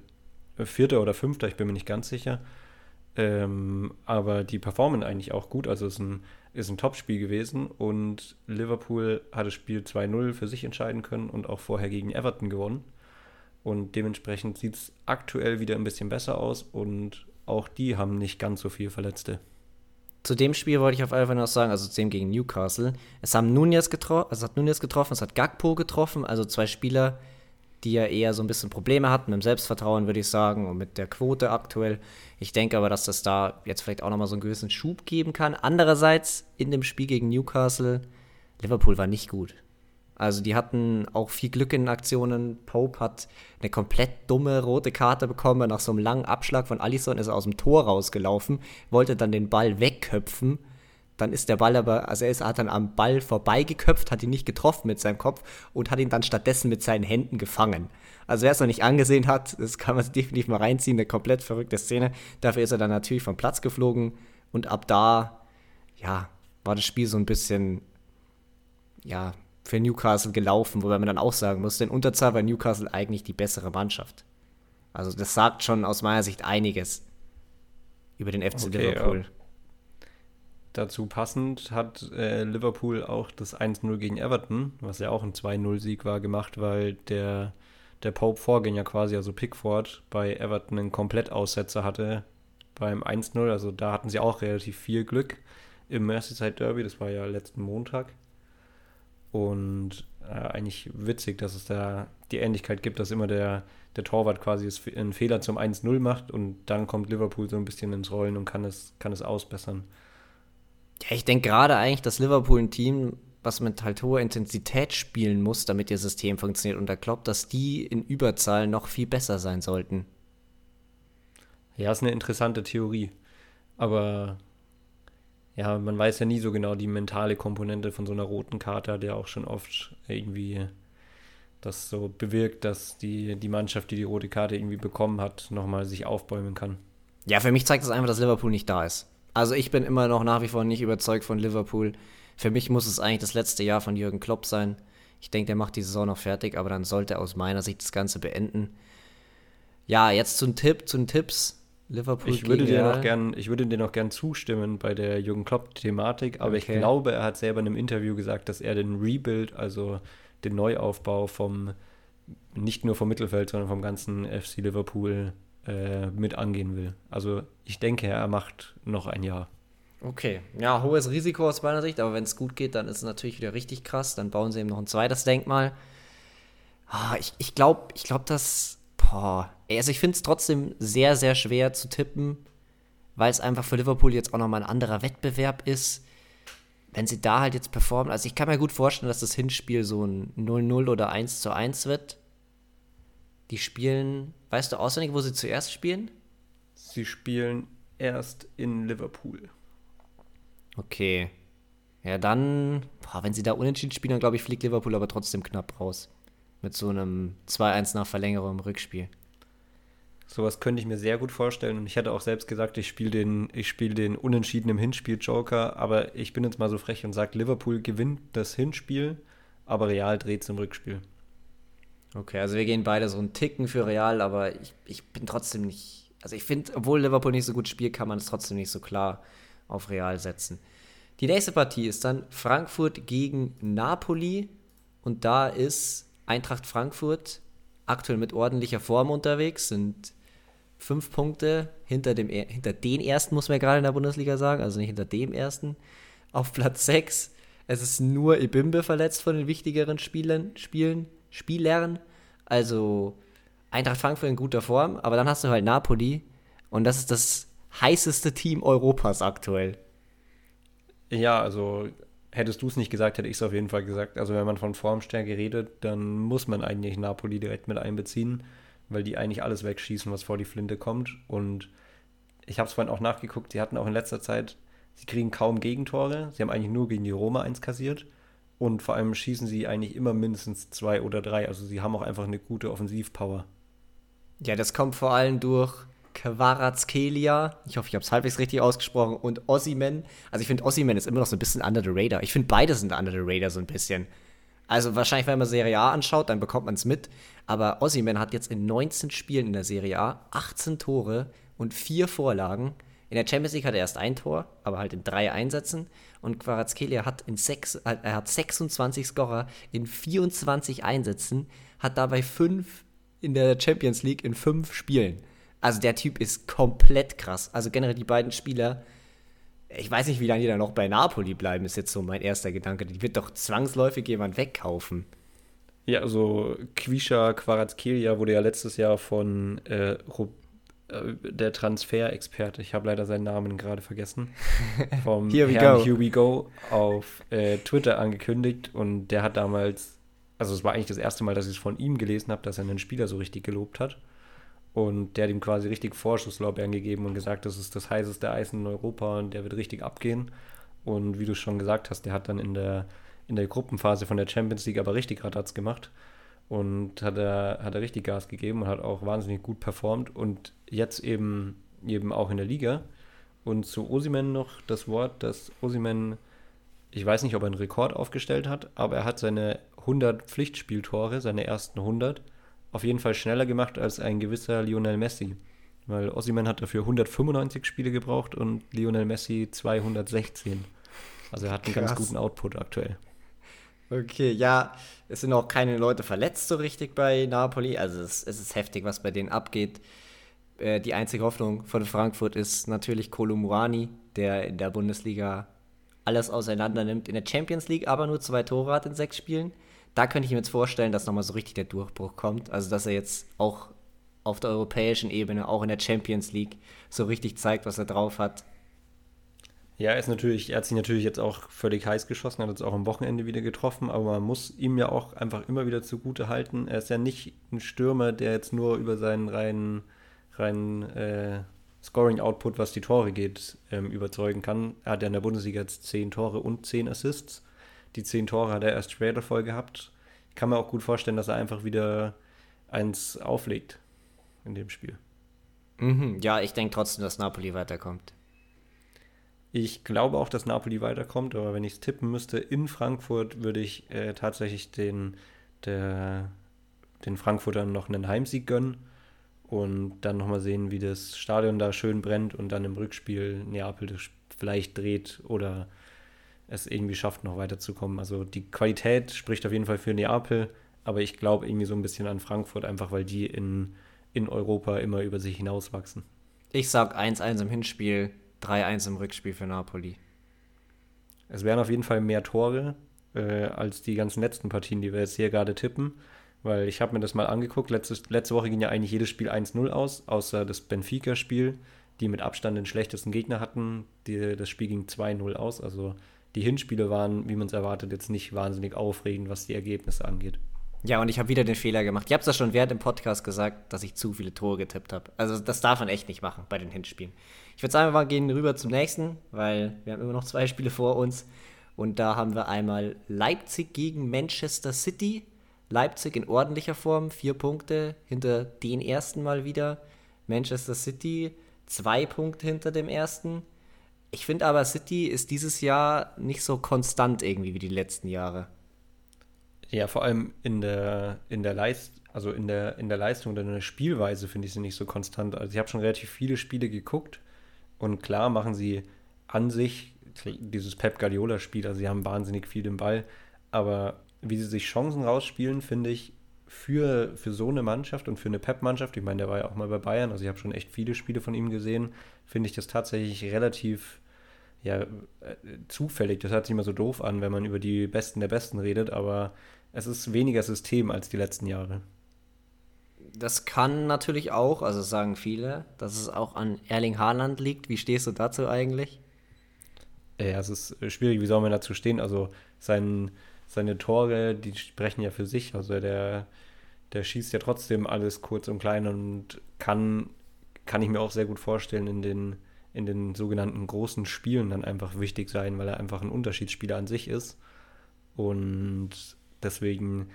Vierter oder Fünfter, ich bin mir nicht ganz sicher. Ähm, aber die performen eigentlich auch gut. Also es ist ein, ist ein Top-Spiel gewesen und Liverpool hat das Spiel 2-0 für sich entscheiden können und auch vorher gegen Everton gewonnen. Und dementsprechend sieht es aktuell wieder ein bisschen besser aus und auch die haben nicht ganz so viel Verletzte
zu dem Spiel wollte ich auf jeden Fall noch sagen, also zu dem gegen Newcastle. Es haben Nunez getroffen, also es hat Nunez getroffen, es hat Gagpo getroffen, also zwei Spieler, die ja eher so ein bisschen Probleme hatten mit dem Selbstvertrauen, würde ich sagen, und mit der Quote aktuell. Ich denke aber, dass das da jetzt vielleicht auch nochmal so einen gewissen Schub geben kann. Andererseits in dem Spiel gegen Newcastle Liverpool war nicht gut. Also die hatten auch viel Glück in Aktionen. Pope hat eine komplett dumme rote Karte bekommen. Nach so einem langen Abschlag von Allison ist er aus dem Tor rausgelaufen, wollte dann den Ball wegköpfen. Dann ist der Ball aber, also er ist, hat dann am Ball vorbeigeköpft, hat ihn nicht getroffen mit seinem Kopf und hat ihn dann stattdessen mit seinen Händen gefangen. Also wer es noch nicht angesehen hat, das kann man sich definitiv mal reinziehen, eine komplett verrückte Szene. Dafür ist er dann natürlich vom Platz geflogen und ab da, ja, war das Spiel so ein bisschen, ja, für Newcastle gelaufen, wobei man dann auch sagen muss, in Unterzahl war Newcastle eigentlich die bessere Mannschaft. Also das sagt schon aus meiner Sicht einiges über den FC okay, Liverpool. Ja.
Dazu passend hat äh, Liverpool auch das 1-0 gegen Everton, was ja auch ein 2-0-Sieg war, gemacht, weil der, der Pope-Vorgänger quasi, also Pickford, bei Everton einen Komplettaussetzer hatte beim 1-0. Also da hatten sie auch relativ viel Glück im Merseyside Derby, das war ja letzten Montag. Und äh, eigentlich witzig, dass es da die Ähnlichkeit gibt, dass immer der, der Torwart quasi einen Fehler zum 1-0 macht und dann kommt Liverpool so ein bisschen ins Rollen und kann es, kann es ausbessern.
Ja, ich denke gerade eigentlich, dass Liverpool ein Team, was mit halt hoher Intensität spielen muss, damit ihr System funktioniert. Und da glaubt, dass die in Überzahl noch viel besser sein sollten.
Ja, ist eine interessante Theorie. Aber ja, man weiß ja nie so genau die mentale Komponente von so einer roten Karte, hat ja auch schon oft irgendwie das so bewirkt, dass die, die Mannschaft, die die rote Karte irgendwie bekommen hat, nochmal sich aufbäumen kann.
Ja, für mich zeigt das einfach, dass Liverpool nicht da ist. Also ich bin immer noch nach wie vor nicht überzeugt von Liverpool. Für mich muss es eigentlich das letzte Jahr von Jürgen Klopp sein. Ich denke, der macht die Saison noch fertig, aber dann sollte aus meiner Sicht das Ganze beenden. Ja, jetzt zum Tipp, zu den Tipps.
Liverpool ich würde dir noch gern, ich würde dir noch gern zustimmen bei der Jürgen Klopp-Thematik, aber okay. ich glaube, er hat selber in einem Interview gesagt, dass er den Rebuild, also den Neuaufbau vom nicht nur vom Mittelfeld, sondern vom ganzen FC Liverpool äh, mit angehen will. Also ich denke, er macht noch ein Jahr.
Okay, ja, hohes Risiko aus meiner Sicht, aber wenn es gut geht, dann ist es natürlich wieder richtig krass. Dann bauen sie eben noch ein zweites Denkmal. Ah, ich glaube, ich glaub, dass Boah. Also ich finde es trotzdem sehr, sehr schwer zu tippen, weil es einfach für Liverpool jetzt auch nochmal ein anderer Wettbewerb ist. Wenn sie da halt jetzt performen, also ich kann mir gut vorstellen, dass das Hinspiel so ein 0-0 oder 1-1 wird. Die spielen, weißt du auswendig, wo sie zuerst spielen?
Sie spielen erst in Liverpool.
Okay. Ja, dann, boah, wenn sie da unentschieden spielen, dann glaube ich, fliegt Liverpool aber trotzdem knapp raus mit so einem 2-1 nach Verlängerung im Rückspiel.
Sowas könnte ich mir sehr gut vorstellen. Und ich hätte auch selbst gesagt, ich spiele den, spiel den Unentschieden im Hinspiel Joker. Aber ich bin jetzt mal so frech und sage, Liverpool gewinnt das Hinspiel, aber Real dreht es im Rückspiel.
Okay, also wir gehen beide so einen Ticken für Real, aber ich, ich bin trotzdem nicht. Also ich finde, obwohl Liverpool nicht so gut spielt, kann man es trotzdem nicht so klar auf Real setzen. Die nächste Partie ist dann Frankfurt gegen Napoli. Und da ist Eintracht Frankfurt aktuell mit ordentlicher Form unterwegs, sind fünf Punkte hinter, dem, hinter den ersten, muss man ja gerade in der Bundesliga sagen, also nicht hinter dem ersten. Auf Platz 6. Es ist nur Ibimbe verletzt von den wichtigeren Spielen, Spielen, Spielern. Also Eintracht Frankfurt in guter Form, aber dann hast du halt Napoli und das ist das heißeste Team Europas aktuell.
Ja, also hättest du es nicht gesagt, hätte ich es auf jeden Fall gesagt. Also wenn man von Formstärke redet, dann muss man eigentlich Napoli direkt mit einbeziehen, weil die eigentlich alles wegschießen, was vor die Flinte kommt. Und ich habe es vorhin auch nachgeguckt, sie hatten auch in letzter Zeit, sie kriegen kaum Gegentore. Sie haben eigentlich nur gegen die Roma eins kassiert. Und vor allem schießen sie eigentlich immer mindestens zwei oder drei. Also sie haben auch einfach eine gute Offensivpower.
Ja, das kommt vor allem durch Quarazkelia, ich hoffe, ich habe es halbwegs richtig ausgesprochen, und Ossiman. Also ich finde, Ossiman ist immer noch so ein bisschen under the radar. Ich finde, beide sind under the radar so ein bisschen. Also wahrscheinlich, wenn man Serie A anschaut, dann bekommt man es mit. Aber Ossiman hat jetzt in 19 Spielen in der Serie A 18 Tore und 4 Vorlagen. In der Champions League hat er erst ein Tor, aber halt in drei Einsätzen. Und Quarazkelia hat, in sechs, äh, er hat 26 Scorer in 24 Einsätzen, hat dabei 5 in der Champions League in 5 Spielen. Also der Typ ist komplett krass. Also generell die beiden Spieler, ich weiß nicht, wie lange die da noch bei Napoli bleiben, ist jetzt so mein erster Gedanke. Die wird doch zwangsläufig jemand wegkaufen.
Ja, also Quisha Quarazkelia wurde ja letztes Jahr von äh, der Transferexperte, ich habe leider seinen Namen gerade vergessen, vom
Here we
Herrn
go.
Here We Go auf äh, Twitter angekündigt und der hat damals, also es war eigentlich das erste Mal, dass ich es von ihm gelesen habe, dass er einen Spieler so richtig gelobt hat. Und der hat ihm quasi richtig Vorschusslorbeeren gegeben und gesagt, das ist das heißeste Eis in Europa und der wird richtig abgehen. Und wie du schon gesagt hast, der hat dann in der, in der Gruppenphase von der Champions League aber richtig Radatz gemacht und hat er, hat er richtig Gas gegeben und hat auch wahnsinnig gut performt und jetzt eben, eben auch in der Liga. Und zu Osimen noch das Wort, dass Osimen, ich weiß nicht, ob er einen Rekord aufgestellt hat, aber er hat seine 100 Pflichtspieltore, seine ersten 100, auf jeden Fall schneller gemacht als ein gewisser Lionel Messi. Weil Osimhen hat dafür 195 Spiele gebraucht und Lionel Messi 216. Also er hat einen ganz
Krass.
guten Output aktuell.
Okay, ja, es sind auch keine Leute verletzt so richtig bei Napoli. Also es, es ist heftig, was bei denen abgeht. Äh, die einzige Hoffnung von Frankfurt ist natürlich Kolumuani, der in der Bundesliga alles auseinander nimmt. In der Champions League aber nur zwei Tore hat in sechs Spielen. Da könnte ich mir jetzt vorstellen, dass nochmal so richtig der Durchbruch kommt. Also dass er jetzt auch auf der europäischen Ebene, auch in der Champions League, so richtig zeigt, was er drauf hat.
Ja, er ist natürlich, er hat sich natürlich jetzt auch völlig heiß geschossen, hat jetzt auch am Wochenende wieder getroffen, aber man muss ihm ja auch einfach immer wieder zugute halten. Er ist ja nicht ein Stürmer, der jetzt nur über seinen reinen, reinen äh, Scoring-Output, was die Tore geht, ähm, überzeugen kann. Er hat ja in der Bundesliga jetzt 10 Tore und 10 Assists. Die 10 Tore hat er erst später voll gehabt. Ich kann mir auch gut vorstellen, dass er einfach wieder eins auflegt in dem Spiel.
Mhm, ja, ich denke trotzdem, dass Napoli weiterkommt.
Ich glaube auch, dass Napoli weiterkommt, aber wenn ich es tippen müsste, in Frankfurt würde ich äh, tatsächlich den, der, den Frankfurtern noch einen Heimsieg gönnen und dann nochmal sehen, wie das Stadion da schön brennt und dann im Rückspiel Neapel vielleicht dreht oder es irgendwie schafft, noch weiterzukommen. Also die Qualität spricht auf jeden Fall für Neapel, aber ich glaube irgendwie so ein bisschen an Frankfurt, einfach weil die in, in Europa immer über sich hinauswachsen.
Ich sag 1-1 im Hinspiel, 3-1 im Rückspiel für Napoli.
Es wären auf jeden Fall mehr Tore äh, als die ganzen letzten Partien, die wir jetzt hier gerade tippen. Weil ich habe mir das mal angeguckt. Letzte, letzte Woche ging ja eigentlich jedes Spiel 1-0 aus, außer das Benfica-Spiel, die mit Abstand den schlechtesten Gegner hatten. Die, das Spiel ging 2-0 aus. Also die Hinspiele waren, wie man es erwartet, jetzt nicht wahnsinnig aufregend, was die Ergebnisse angeht.
Ja, und ich habe wieder den Fehler gemacht. Ich habe es ja schon während dem Podcast gesagt, dass ich zu viele Tore getippt habe. Also das darf man echt nicht machen bei den Hinspielen. Ich würde sagen, wir gehen rüber zum nächsten, weil wir haben immer noch zwei Spiele vor uns. Und da haben wir einmal Leipzig gegen Manchester City. Leipzig in ordentlicher Form, vier Punkte hinter den ersten mal wieder. Manchester City zwei Punkte hinter dem ersten. Ich finde aber, City ist dieses Jahr nicht so konstant irgendwie wie die letzten Jahre.
Ja, vor allem in der, in der Leist, also in der, in der Leistung oder in der Spielweise finde ich sie nicht so konstant. Also ich habe schon relativ viele Spiele geguckt und klar machen sie an sich dieses Pep Guardiola-Spiel, also sie haben wahnsinnig viel den Ball, aber wie sie sich Chancen rausspielen, finde ich, für, für so eine Mannschaft und für eine Pep-Mannschaft, ich meine, der war ja auch mal bei Bayern, also ich habe schon echt viele Spiele von ihm gesehen, finde ich das tatsächlich relativ ja, äh, zufällig. Das hört sich immer so doof an, wenn man über die Besten der Besten redet, aber es ist weniger System als die letzten Jahre.
Das kann natürlich auch, also sagen viele, dass es auch an Erling Haaland liegt. Wie stehst du dazu eigentlich?
Ja, es ist schwierig, wie soll man dazu stehen? Also sein, seine Tore, die sprechen ja für sich. Also der, der schießt ja trotzdem alles kurz und klein und kann, kann ich mir auch sehr gut vorstellen, in den, in den sogenannten großen Spielen dann einfach wichtig sein, weil er einfach ein Unterschiedsspieler an sich ist. Und deswegen,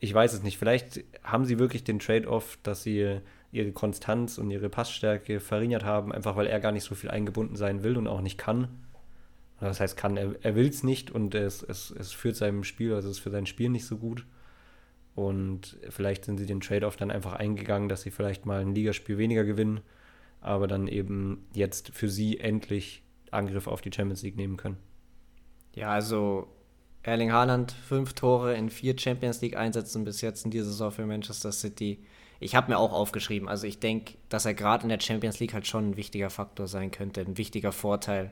ich weiß es nicht, vielleicht haben sie wirklich den Trade-off, dass sie ihre Konstanz und ihre Passstärke verringert haben, einfach weil er gar nicht so viel eingebunden sein will und auch nicht kann. Das heißt, kann, er, er will es nicht und es, es, es führt seinem Spiel, also es ist für sein Spiel nicht so gut. Und vielleicht sind sie den Trade-off dann einfach eingegangen, dass sie vielleicht mal ein Ligaspiel weniger gewinnen, aber dann eben jetzt für sie endlich Angriff auf die Champions League nehmen können.
Ja, also Erling Haaland, fünf Tore in vier Champions League-Einsätzen bis jetzt in dieser Saison für Manchester City. Ich habe mir auch aufgeschrieben, also ich denke, dass er gerade in der Champions League halt schon ein wichtiger Faktor sein könnte, ein wichtiger Vorteil,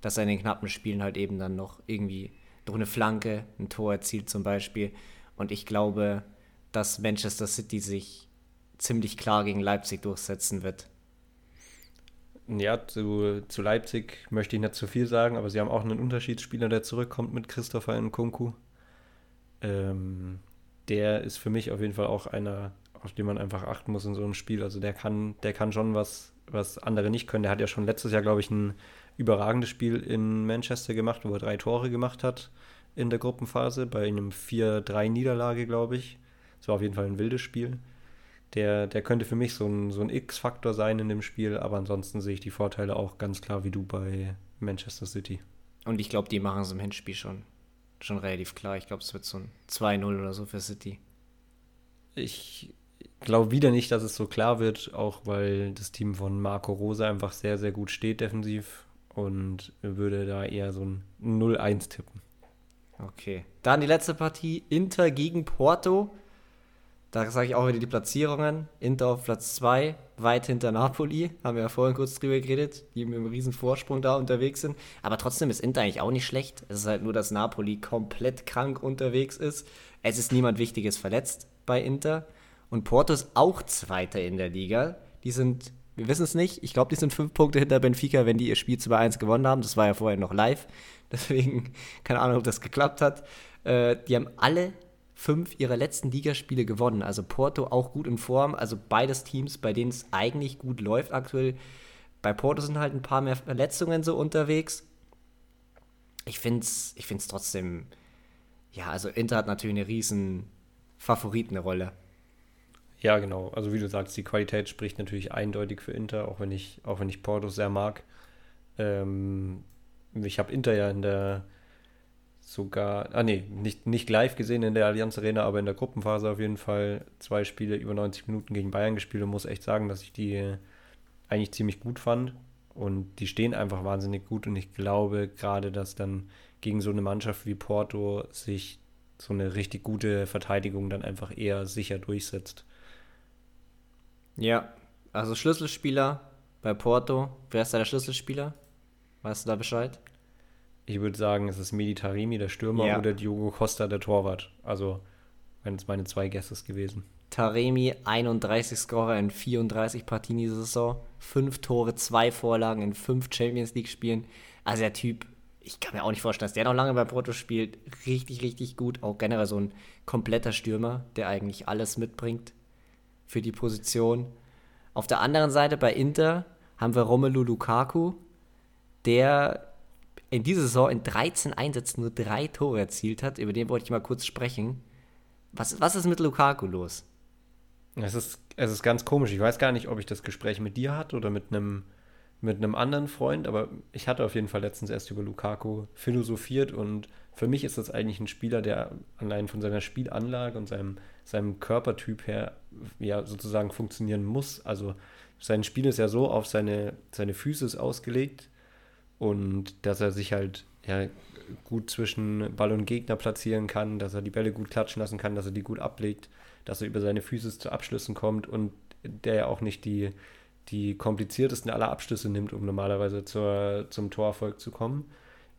dass er in den knappen Spielen halt eben dann noch irgendwie durch eine Flanke ein Tor erzielt zum Beispiel. Und ich glaube, dass Manchester City sich ziemlich klar gegen Leipzig durchsetzen wird.
Ja, zu, zu Leipzig möchte ich nicht zu viel sagen, aber sie haben auch einen Unterschiedsspieler, der zurückkommt mit Christopher Nkunku. Ähm, der ist für mich auf jeden Fall auch einer, auf den man einfach achten muss in so einem Spiel. Also der kann, der kann schon was, was andere nicht können. Der hat ja schon letztes Jahr, glaube ich, ein überragendes Spiel in Manchester gemacht, wo er drei Tore gemacht hat in der Gruppenphase, bei einem 4-3-Niederlage, glaube ich. Das war auf jeden Fall ein wildes Spiel. Der, der könnte für mich so ein, so ein X-Faktor sein in dem Spiel, aber ansonsten sehe ich die Vorteile auch ganz klar wie du bei Manchester City.
Und ich glaube, die machen es im Hinspiel schon, schon relativ klar. Ich glaube, es wird so ein 2-0 oder so für City.
Ich glaube wieder nicht, dass es so klar wird, auch weil das Team von Marco Rose einfach sehr, sehr gut steht defensiv und würde da eher so ein 0-1 tippen.
Okay. Dann die letzte Partie, Inter gegen Porto. Da sage ich auch wieder die Platzierungen. Inter auf Platz 2, weit hinter Napoli. Haben wir ja vorhin kurz drüber geredet, die mit einem riesen Vorsprung da unterwegs sind. Aber trotzdem ist Inter eigentlich auch nicht schlecht. Es ist halt nur, dass Napoli komplett krank unterwegs ist. Es ist niemand Wichtiges verletzt bei Inter. Und Porto ist auch Zweiter in der Liga. Die sind wir wissen es nicht. Ich glaube, die sind fünf Punkte hinter Benfica, wenn die ihr Spiel 2-1 gewonnen haben. Das war ja vorher noch live. Deswegen keine Ahnung, ob das geklappt hat. Äh, die haben alle fünf ihrer letzten Ligaspiele gewonnen. Also Porto auch gut in Form. Also beides Teams, bei denen es eigentlich gut läuft aktuell. Bei Porto sind halt ein paar mehr Verletzungen so unterwegs. Ich finde es ich find's trotzdem, ja, also Inter hat natürlich eine riesen Favoritenrolle.
Ja, genau. Also wie du sagst, die Qualität spricht natürlich eindeutig für Inter, auch wenn ich, auch wenn ich Porto sehr mag. Ähm, ich habe Inter ja in der sogar, ah nee, nicht, nicht live gesehen in der Allianz Arena, aber in der Gruppenphase auf jeden Fall zwei Spiele über 90 Minuten gegen Bayern gespielt und muss echt sagen, dass ich die eigentlich ziemlich gut fand. Und die stehen einfach wahnsinnig gut und ich glaube gerade, dass dann gegen so eine Mannschaft wie Porto sich so eine richtig gute Verteidigung dann einfach eher sicher durchsetzt.
Ja, also Schlüsselspieler bei Porto. Wer ist da der Schlüsselspieler? Weißt du da Bescheid?
Ich würde sagen, es ist Medi Tarimi, der Stürmer, ja. oder Diogo Costa, der Torwart. Also, wenn es meine zwei Gäste gewesen.
Taremi, 31 Scorer in 34 Partien diese Saison. Fünf Tore, zwei Vorlagen in fünf Champions League-Spielen. Also der Typ, ich kann mir auch nicht vorstellen, dass der noch lange bei Porto spielt. Richtig, richtig gut. Auch generell so ein kompletter Stürmer, der eigentlich alles mitbringt für die Position. Auf der anderen Seite bei Inter haben wir Romelu Lukaku, der in dieser Saison in 13 Einsätzen nur drei Tore erzielt hat. Über den wollte ich mal kurz sprechen. Was, was ist mit Lukaku los?
Es ist, es ist ganz komisch. Ich weiß gar nicht, ob ich das Gespräch mit dir hatte oder mit einem mit einem anderen Freund, aber ich hatte auf jeden Fall letztens erst über Lukaku philosophiert und für mich ist das eigentlich ein Spieler, der allein von seiner Spielanlage und seinem, seinem Körpertyp her ja sozusagen funktionieren muss. Also sein Spiel ist ja so auf seine, seine Füße ausgelegt und dass er sich halt ja, gut zwischen Ball und Gegner platzieren kann, dass er die Bälle gut klatschen lassen kann, dass er die gut ablegt, dass er über seine Füße zu Abschlüssen kommt und der ja auch nicht die die kompliziertesten aller Abschlüsse nimmt, um normalerweise zur, zum Torerfolg zu kommen.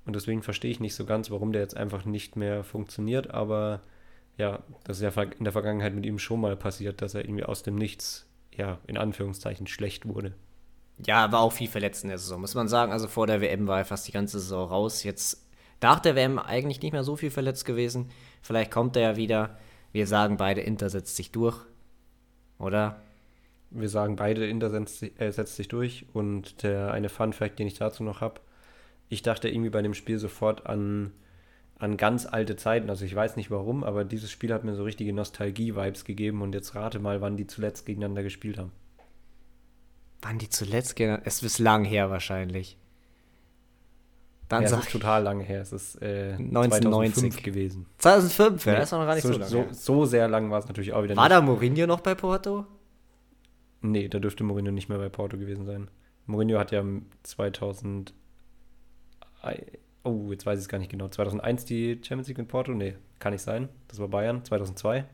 Und deswegen verstehe ich nicht so ganz, warum der jetzt einfach nicht mehr funktioniert. Aber ja, das ist ja in der Vergangenheit mit ihm schon mal passiert, dass er irgendwie aus dem Nichts, ja, in Anführungszeichen schlecht wurde.
Ja, war auch viel verletzt in der Saison, muss man sagen. Also vor der WM war er fast die ganze Saison raus. Jetzt nach der WM eigentlich nicht mehr so viel verletzt gewesen. Vielleicht kommt er ja wieder. Wir sagen beide, Inter setzt sich durch. Oder?
wir sagen beide, Inter setzt, äh, setzt sich durch. Und der eine Fun Fact, den ich dazu noch habe, ich dachte irgendwie bei dem Spiel sofort an, an ganz alte Zeiten. Also ich weiß nicht warum, aber dieses Spiel hat mir so richtige Nostalgie-Vibes gegeben. Und jetzt rate mal, wann die zuletzt gegeneinander gespielt haben.
Wann die zuletzt gegeneinander? Es ist lang her wahrscheinlich.
Dann ja, es ist total lange her. Es ist äh,
1990
gewesen.
2005, ja, das ist noch gar nicht so, so lange.
So, so, sehr lang war es natürlich auch wieder
war nicht. War da Mourinho noch bei Porto?
Nee, da dürfte Mourinho nicht mehr bei Porto gewesen sein. Mourinho hat ja 2000. Oh, jetzt weiß ich es gar nicht genau. 2001 die Champions League mit Porto? Nee, kann nicht sein. Das war Bayern. 2002.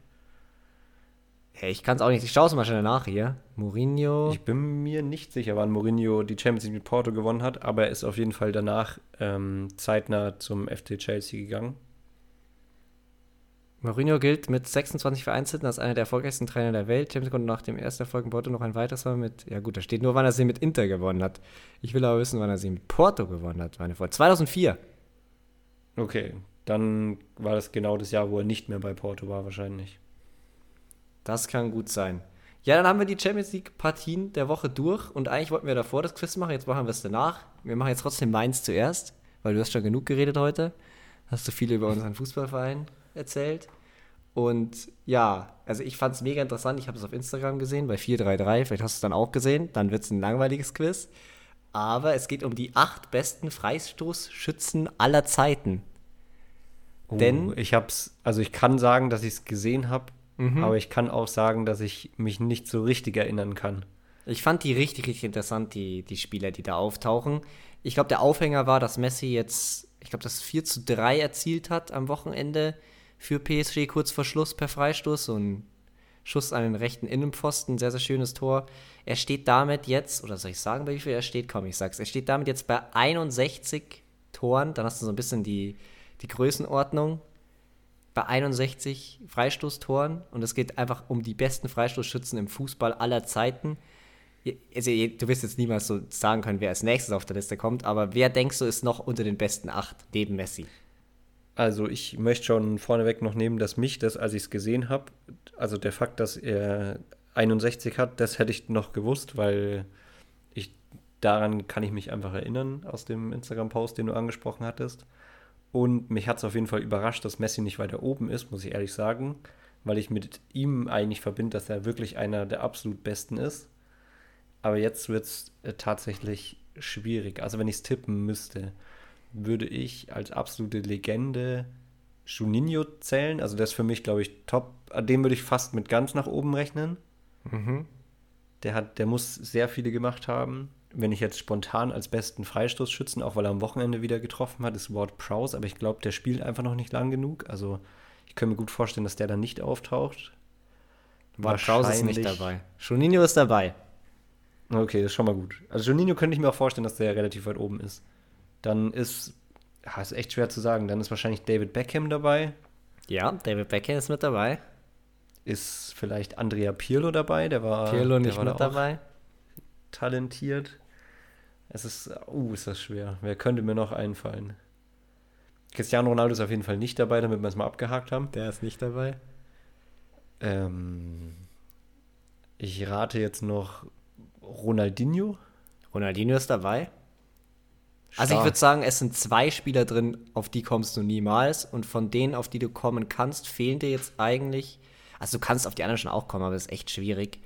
Hey, ich kann es auch nicht. Ich schaue es mal schnell nach hier. Mourinho.
Ich bin mir nicht sicher, wann Mourinho die Champions League mit Porto gewonnen hat, aber er ist auf jeden Fall danach ähm, zeitnah zum FC Chelsea gegangen.
Mourinho gilt mit 26 Vereinstiteln als einer der erfolgreichsten Trainer der Welt. Champions League nach dem ersten Erfolg in Porto noch ein weiteres Mal mit, ja gut, da steht nur, wann er sie mit Inter gewonnen hat. Ich will aber wissen, wann er sie mit Porto gewonnen hat. Meine vor 2004.
Okay, dann war das genau das Jahr, wo er nicht mehr bei Porto war, wahrscheinlich.
Das kann gut sein. Ja, dann haben wir die Champions League-Partien der Woche durch und eigentlich wollten wir davor das Quiz machen, jetzt machen wir es danach. Wir machen jetzt trotzdem meins zuerst, weil du hast schon genug geredet heute. Hast du viel über unseren Fußballverein erzählt. Und ja, also ich fand es mega interessant. Ich habe es auf Instagram gesehen, bei 433. Vielleicht hast du es dann auch gesehen. Dann wird es ein langweiliges Quiz. Aber es geht um die acht besten Freistoßschützen aller Zeiten.
Oh, Denn ich hab's, also ich kann sagen, dass ich es gesehen habe, mhm. aber ich kann auch sagen, dass ich mich nicht so richtig erinnern kann.
Ich fand die richtig, richtig interessant, die, die Spieler, die da auftauchen. Ich glaube, der Aufhänger war, dass Messi jetzt, ich glaube, das 4 zu 3 erzielt hat am Wochenende für PSG kurz vor Schluss per Freistoß. So ein Schuss an den rechten Innenpfosten, sehr, sehr schönes Tor. Er steht damit jetzt, oder soll ich sagen, bei wie viel er steht? Komm, ich sag's. Er steht damit jetzt bei 61 Toren. Dann hast du so ein bisschen die, die Größenordnung. Bei 61 Freistoßtoren. Und es geht einfach um die besten Freistoßschützen im Fußball aller Zeiten. Also, du wirst jetzt niemals so sagen können, wer als nächstes auf der Liste kommt, aber wer denkst du ist noch unter den besten acht neben Messi?
Also ich möchte schon vorneweg noch nehmen, dass mich das, als ich es gesehen habe, also der Fakt, dass er 61 hat, das hätte ich noch gewusst, weil ich daran kann ich mich einfach erinnern aus dem Instagram-Post, den du angesprochen hattest. Und mich hat es auf jeden Fall überrascht, dass Messi nicht weiter oben ist, muss ich ehrlich sagen, weil ich mit ihm eigentlich verbinde, dass er wirklich einer der absolut Besten ist. Aber jetzt wird es äh, tatsächlich schwierig. Also wenn ich es tippen müsste, würde ich als absolute Legende Juninho zählen. Also das ist für mich, glaube ich, top. Den würde ich fast mit ganz nach oben rechnen. Mhm. Der, hat, der muss sehr viele gemacht haben. Wenn ich jetzt spontan als besten Freistoßschützen, auch weil er am Wochenende wieder getroffen hat, ist Ward Prowse, aber ich glaube, der spielt einfach noch nicht lang genug. Also ich könnte mir gut vorstellen, dass der dann nicht auftaucht.
Ward Prowse ist nicht dabei. Juninho ist dabei.
Okay, das ist schon mal gut. Also Juninho könnte ich mir auch vorstellen, dass der relativ weit oben ist. Dann ist, ja, ist echt schwer zu sagen. Dann ist wahrscheinlich David Beckham dabei.
Ja, David Beckham ist mit dabei.
Ist vielleicht Andrea Pirlo dabei? Der war,
Pirlo nicht
war
mit dabei.
Talentiert. Es ist, uh, ist das schwer. Wer könnte mir noch einfallen? Cristiano Ronaldo ist auf jeden Fall nicht dabei, damit wir es mal abgehakt haben.
Der ist nicht dabei.
Ähm, ich rate jetzt noch Ronaldinho.
Ronaldinho ist dabei. Also ich würde sagen, es sind zwei Spieler drin, auf die kommst du niemals. Und von denen, auf die du kommen kannst, fehlen dir jetzt eigentlich. Also du kannst auf die anderen schon auch kommen, aber das ist echt schwierig.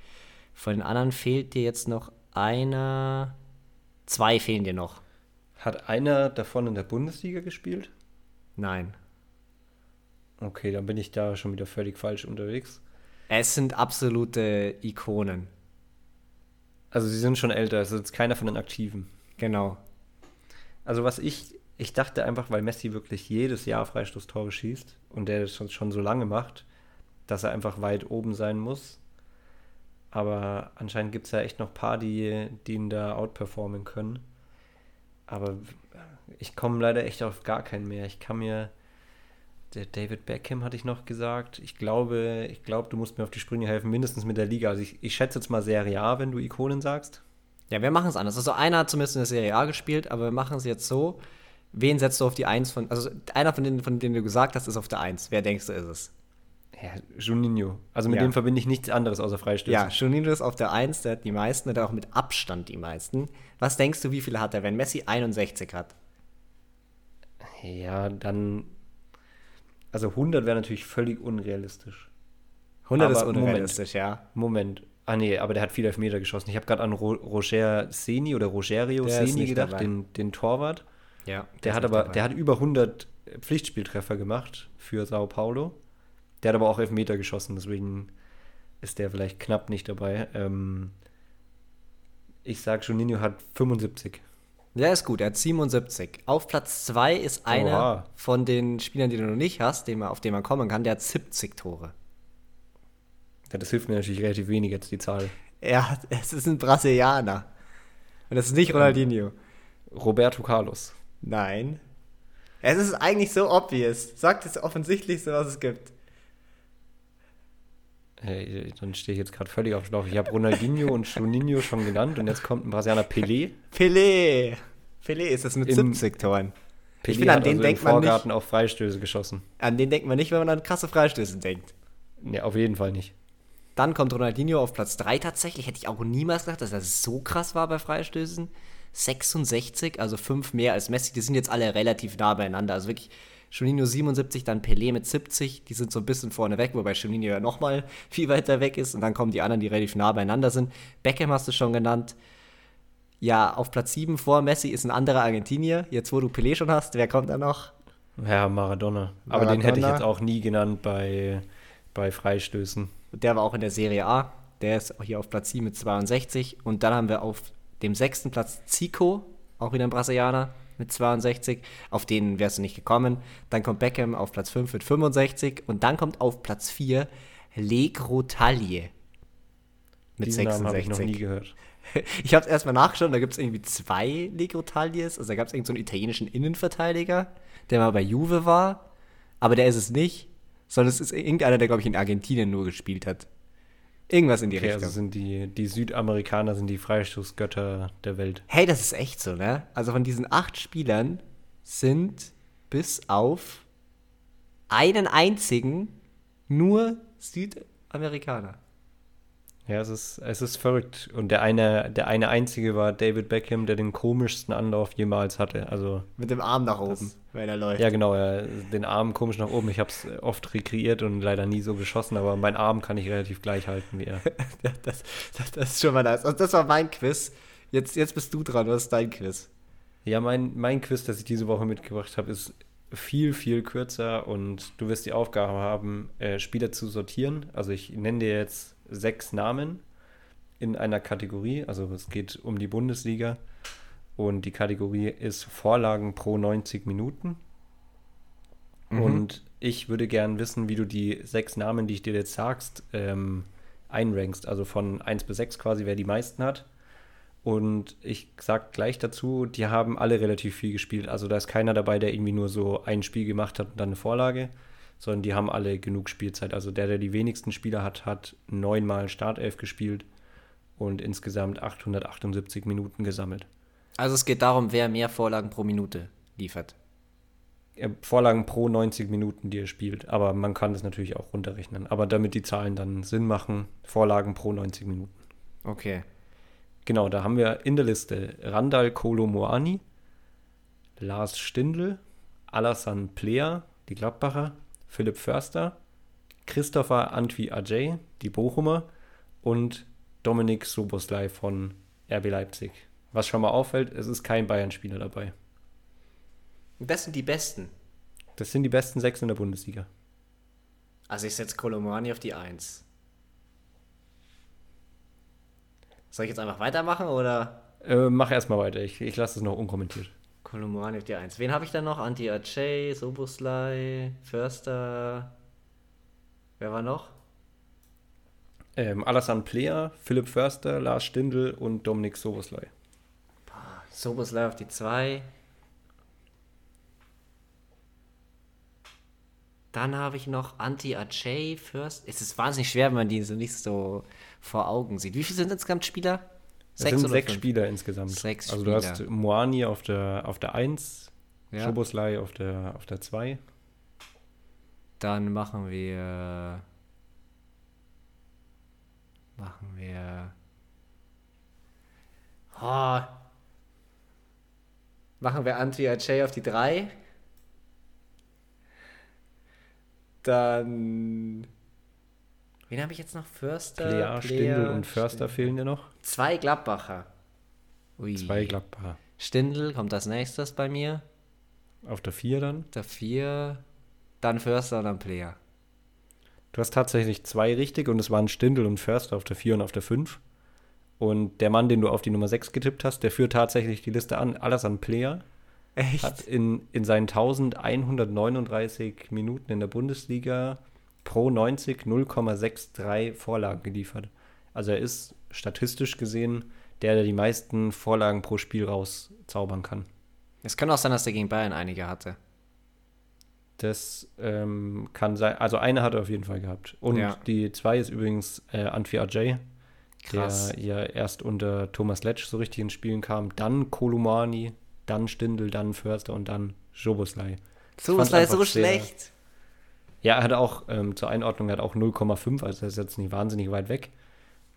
Von den anderen fehlt dir jetzt noch einer. Zwei fehlen dir noch.
Hat einer davon in der Bundesliga gespielt?
Nein.
Okay, dann bin ich da schon wieder völlig falsch unterwegs.
Es sind absolute Ikonen.
Also sie sind schon älter, es ist jetzt keiner von den Aktiven.
Genau.
Also was ich, ich dachte einfach, weil Messi wirklich jedes Jahr Freistoßtore schießt und der das schon so lange macht, dass er einfach weit oben sein muss. Aber anscheinend gibt es ja echt noch ein paar, die, die ihn da outperformen können. Aber ich komme leider echt auf gar keinen mehr. Ich kann mir. Der David Beckham hatte ich noch gesagt. Ich glaube, ich glaube, du musst mir auf die Sprünge helfen, mindestens mit der Liga. Also ich, ich schätze jetzt mal Serie A, wenn du Ikonen sagst.
Ja, wir machen es anders. Also einer hat zumindest in der Serie A gespielt, aber wir machen es jetzt so. Wen setzt du auf die Eins von. Also einer von denen, von denen du gesagt hast, ist auf der Eins. Wer denkst du, ist es?
Ja, Juninho. Also mit ja. dem verbinde ich nichts anderes außer Freistöße.
Ja, Juninho ist auf der Eins, der hat die meisten, der hat auch mit Abstand die meisten. Was denkst du, wie viele hat er, wenn Messi 61 hat?
Ja, dann. Also 100 wäre natürlich völlig unrealistisch.
100 aber ist unrealistisch,
Moment,
ja.
Moment. Ah nee, aber der hat viele Elfmeter geschossen. Ich habe gerade an Ro Roger Seni oder Rogerio der Seni gedacht, den, den Torwart.
Ja.
Der hat aber, dabei. der hat über 100 Pflichtspieltreffer gemacht für Sao Paulo. Der hat aber auch Elfmeter geschossen, deswegen ist der vielleicht knapp nicht dabei. Ähm, ich sage, Juninho hat 75.
Ja, ist gut, er hat 77. Auf Platz 2 ist einer Oha. von den Spielern, die du noch nicht hast, den man, auf den man kommen kann, der hat 70 Tore.
Ja, das hilft mir natürlich relativ wenig jetzt, die Zahl.
Ja, es ist ein Brasilianer. Und das ist nicht Ronaldinho.
Roberto Carlos.
Nein. Es ist eigentlich so obvious. Sagt es offensichtlich so, was es gibt.
Hey, dann stehe ich jetzt gerade völlig auf Schlauch. Ich habe Ronaldinho und Juninho schon genannt und jetzt kommt ein Brasilianer Pelé.
Pelé. Pelé ist es mit
Im-
70 Toren.
Pelé
Ich finde, an
hat
den
also
denkt
im
man nicht.
Vorgarten auf Freistöße geschossen.
An den denkt man nicht, wenn man an krasse Freistöße denkt.
Nee, auf jeden Fall nicht.
Dann kommt Ronaldinho auf Platz 3 tatsächlich. Hätte ich auch niemals gedacht, dass er so krass war bei Freistößen. 66, also 5 mehr als Messi. Die sind jetzt alle relativ nah beieinander. Also wirklich Juninho 77, dann Pelé mit 70. Die sind so ein bisschen vorne weg, wobei Juninho ja nochmal viel weiter weg ist. Und dann kommen die anderen, die relativ nah beieinander sind. Beckham hast du schon genannt. Ja, auf Platz 7 vor Messi ist ein anderer Argentinier. Jetzt, wo du Pelé schon hast, wer kommt da noch?
Ja, Maradona. Aber den hätte ich
Maradona.
jetzt auch nie genannt bei, bei Freistößen.
Der war auch in der Serie A. Der ist auch hier auf Platz 7 mit 62. Und dann haben wir auf dem sechsten Platz Zico, auch wieder ein Brasilianer mit 62. Auf den wärst du nicht gekommen. Dann kommt Beckham auf Platz 5 mit 65. Und dann kommt auf Platz 4 Legro Taglie mit
Diesen Namen habe
66.
ich noch nie gehört.
Ich habe es erstmal nachgeschaut, da gibt es irgendwie zwei Legro Taglies. Also da gab es irgendeinen so einen italienischen Innenverteidiger, der mal bei Juve war. Aber der ist es nicht, sondern es ist irgendeiner, der, glaube ich, in Argentinien nur gespielt hat. Irgendwas in die
Okay,
Richtung.
also sind die, die Südamerikaner sind die Freistoßgötter der Welt.
hey, das ist echt so, ne? Also von diesen acht Spielern sind bis auf einen einzigen nur Südamerikaner.
Ja, es ist, es ist verrückt. Und der eine, der eine einzige war David Beckham, der den komischsten Anlauf jemals hatte. Also,
Mit dem Arm nach oben, wenn er läuft.
ja genau, er, den Arm komisch nach oben. Ich habe es oft rekreiert und leider nie so geschossen, aber meinen Arm kann ich relativ gleich halten wie er.
Ja, das, das, das ist schon mal nice. Also das war mein Quiz. Jetzt, jetzt bist du dran. Was ist dein Quiz?
Ja, mein, mein Quiz, das ich diese Woche mitgebracht habe, ist viel, viel kürzer und du wirst die Aufgabe haben, äh, Spieler zu sortieren. Also ich nenne dir jetzt sechs Namen in einer Kategorie. Also es geht um die Bundesliga und die Kategorie ist Vorlagen pro 90 Minuten. Und ich würde gern wissen, wie du die sechs Namen, die ich dir jetzt sagst, ähm, einrankst. Also von 1 bis 6 quasi, wer die meisten hat. Und ich sag gleich dazu, die haben alle relativ viel gespielt. Also da ist keiner dabei, der irgendwie nur so ein Spiel gemacht hat und dann eine Vorlage, sondern die haben alle genug Spielzeit. Also der, der die wenigsten Spieler hat, hat neunmal Startelf gespielt und insgesamt 878 Minuten gesammelt.
Also es geht darum, wer mehr Vorlagen pro Minute liefert.
Vorlagen pro 90 Minuten, die er spielt. Aber man kann das natürlich auch runterrechnen. Aber damit die Zahlen dann Sinn machen, Vorlagen pro 90 Minuten.
Okay.
Genau, da haben wir in der Liste Randall Kolomoani, Lars Stindl, Alassane Plea, die Gladbacher, Philipp Förster, Christopher Antwi Ajay, die Bochumer und Dominik Soboslai von RB Leipzig. Was schon mal auffällt, es ist kein Bayern-Spieler dabei.
Das sind die Besten.
Das sind die besten sechs in der Bundesliga.
Also ich setze Kolomani auf die 1. Soll ich jetzt einfach weitermachen oder?
Äh, mach erstmal weiter, ich, ich lasse es noch unkommentiert.
Kolomani auf die 1. Wen habe ich dann noch? Anti Aceh, Soboslai, Förster. Wer war noch?
Ähm, Alassane Plea, Philipp Förster, Lars Stindl und Dominik Soboslai.
Soboslai auf die 2. Dann habe ich noch Anti Aceh, First. Es ist wahnsinnig schwer, wenn man die so nicht so vor Augen sieht. Wie viele sind insgesamt Spieler?
Es sind sechs
fünf?
Spieler insgesamt.
Sechs
also du
Spieler.
hast Moani auf der auf der 1,
Ja.
Schoboslai auf der auf der 2.
Dann machen wir. Machen wir. Oh. Machen wir Anti Aceh auf die 3. Dann. Wen habe ich jetzt noch? Förster?
Plea, Stindl und Förster fehlen dir noch.
Zwei Gladbacher. Ui.
Zwei Gladbacher.
Stindl kommt als nächstes bei mir.
Auf der 4 dann.
Der 4. Dann Förster und dann Player.
Du hast tatsächlich zwei richtig und es waren Stindl und Förster auf der 4 und auf der 5. Und der Mann, den du auf die Nummer 6 getippt hast, der führt tatsächlich die Liste an. Alassane Plea
Echt?
hat in, in seinen 1139 Minuten in der Bundesliga pro 90 0,63 Vorlagen geliefert. Also er ist statistisch gesehen der, der die meisten Vorlagen pro Spiel rauszaubern kann.
Es kann auch sein, dass der gegen Bayern einige hatte.
Das ähm, kann sein. Also eine hat er auf jeden Fall gehabt. Und
Ja.
die zwei ist übrigens äh, Antwi Ajay,
Krass.
der ja erst unter Thomas Letsch so richtig ins Spielen kam. Dann Kolumani, dann Stindl, dann Förster und dann
leider
einfach
so
sehr-
schlecht.
Ja, er hat auch ähm, zur Einordnung er hat auch 0,5, also er ist jetzt nicht wahnsinnig weit weg.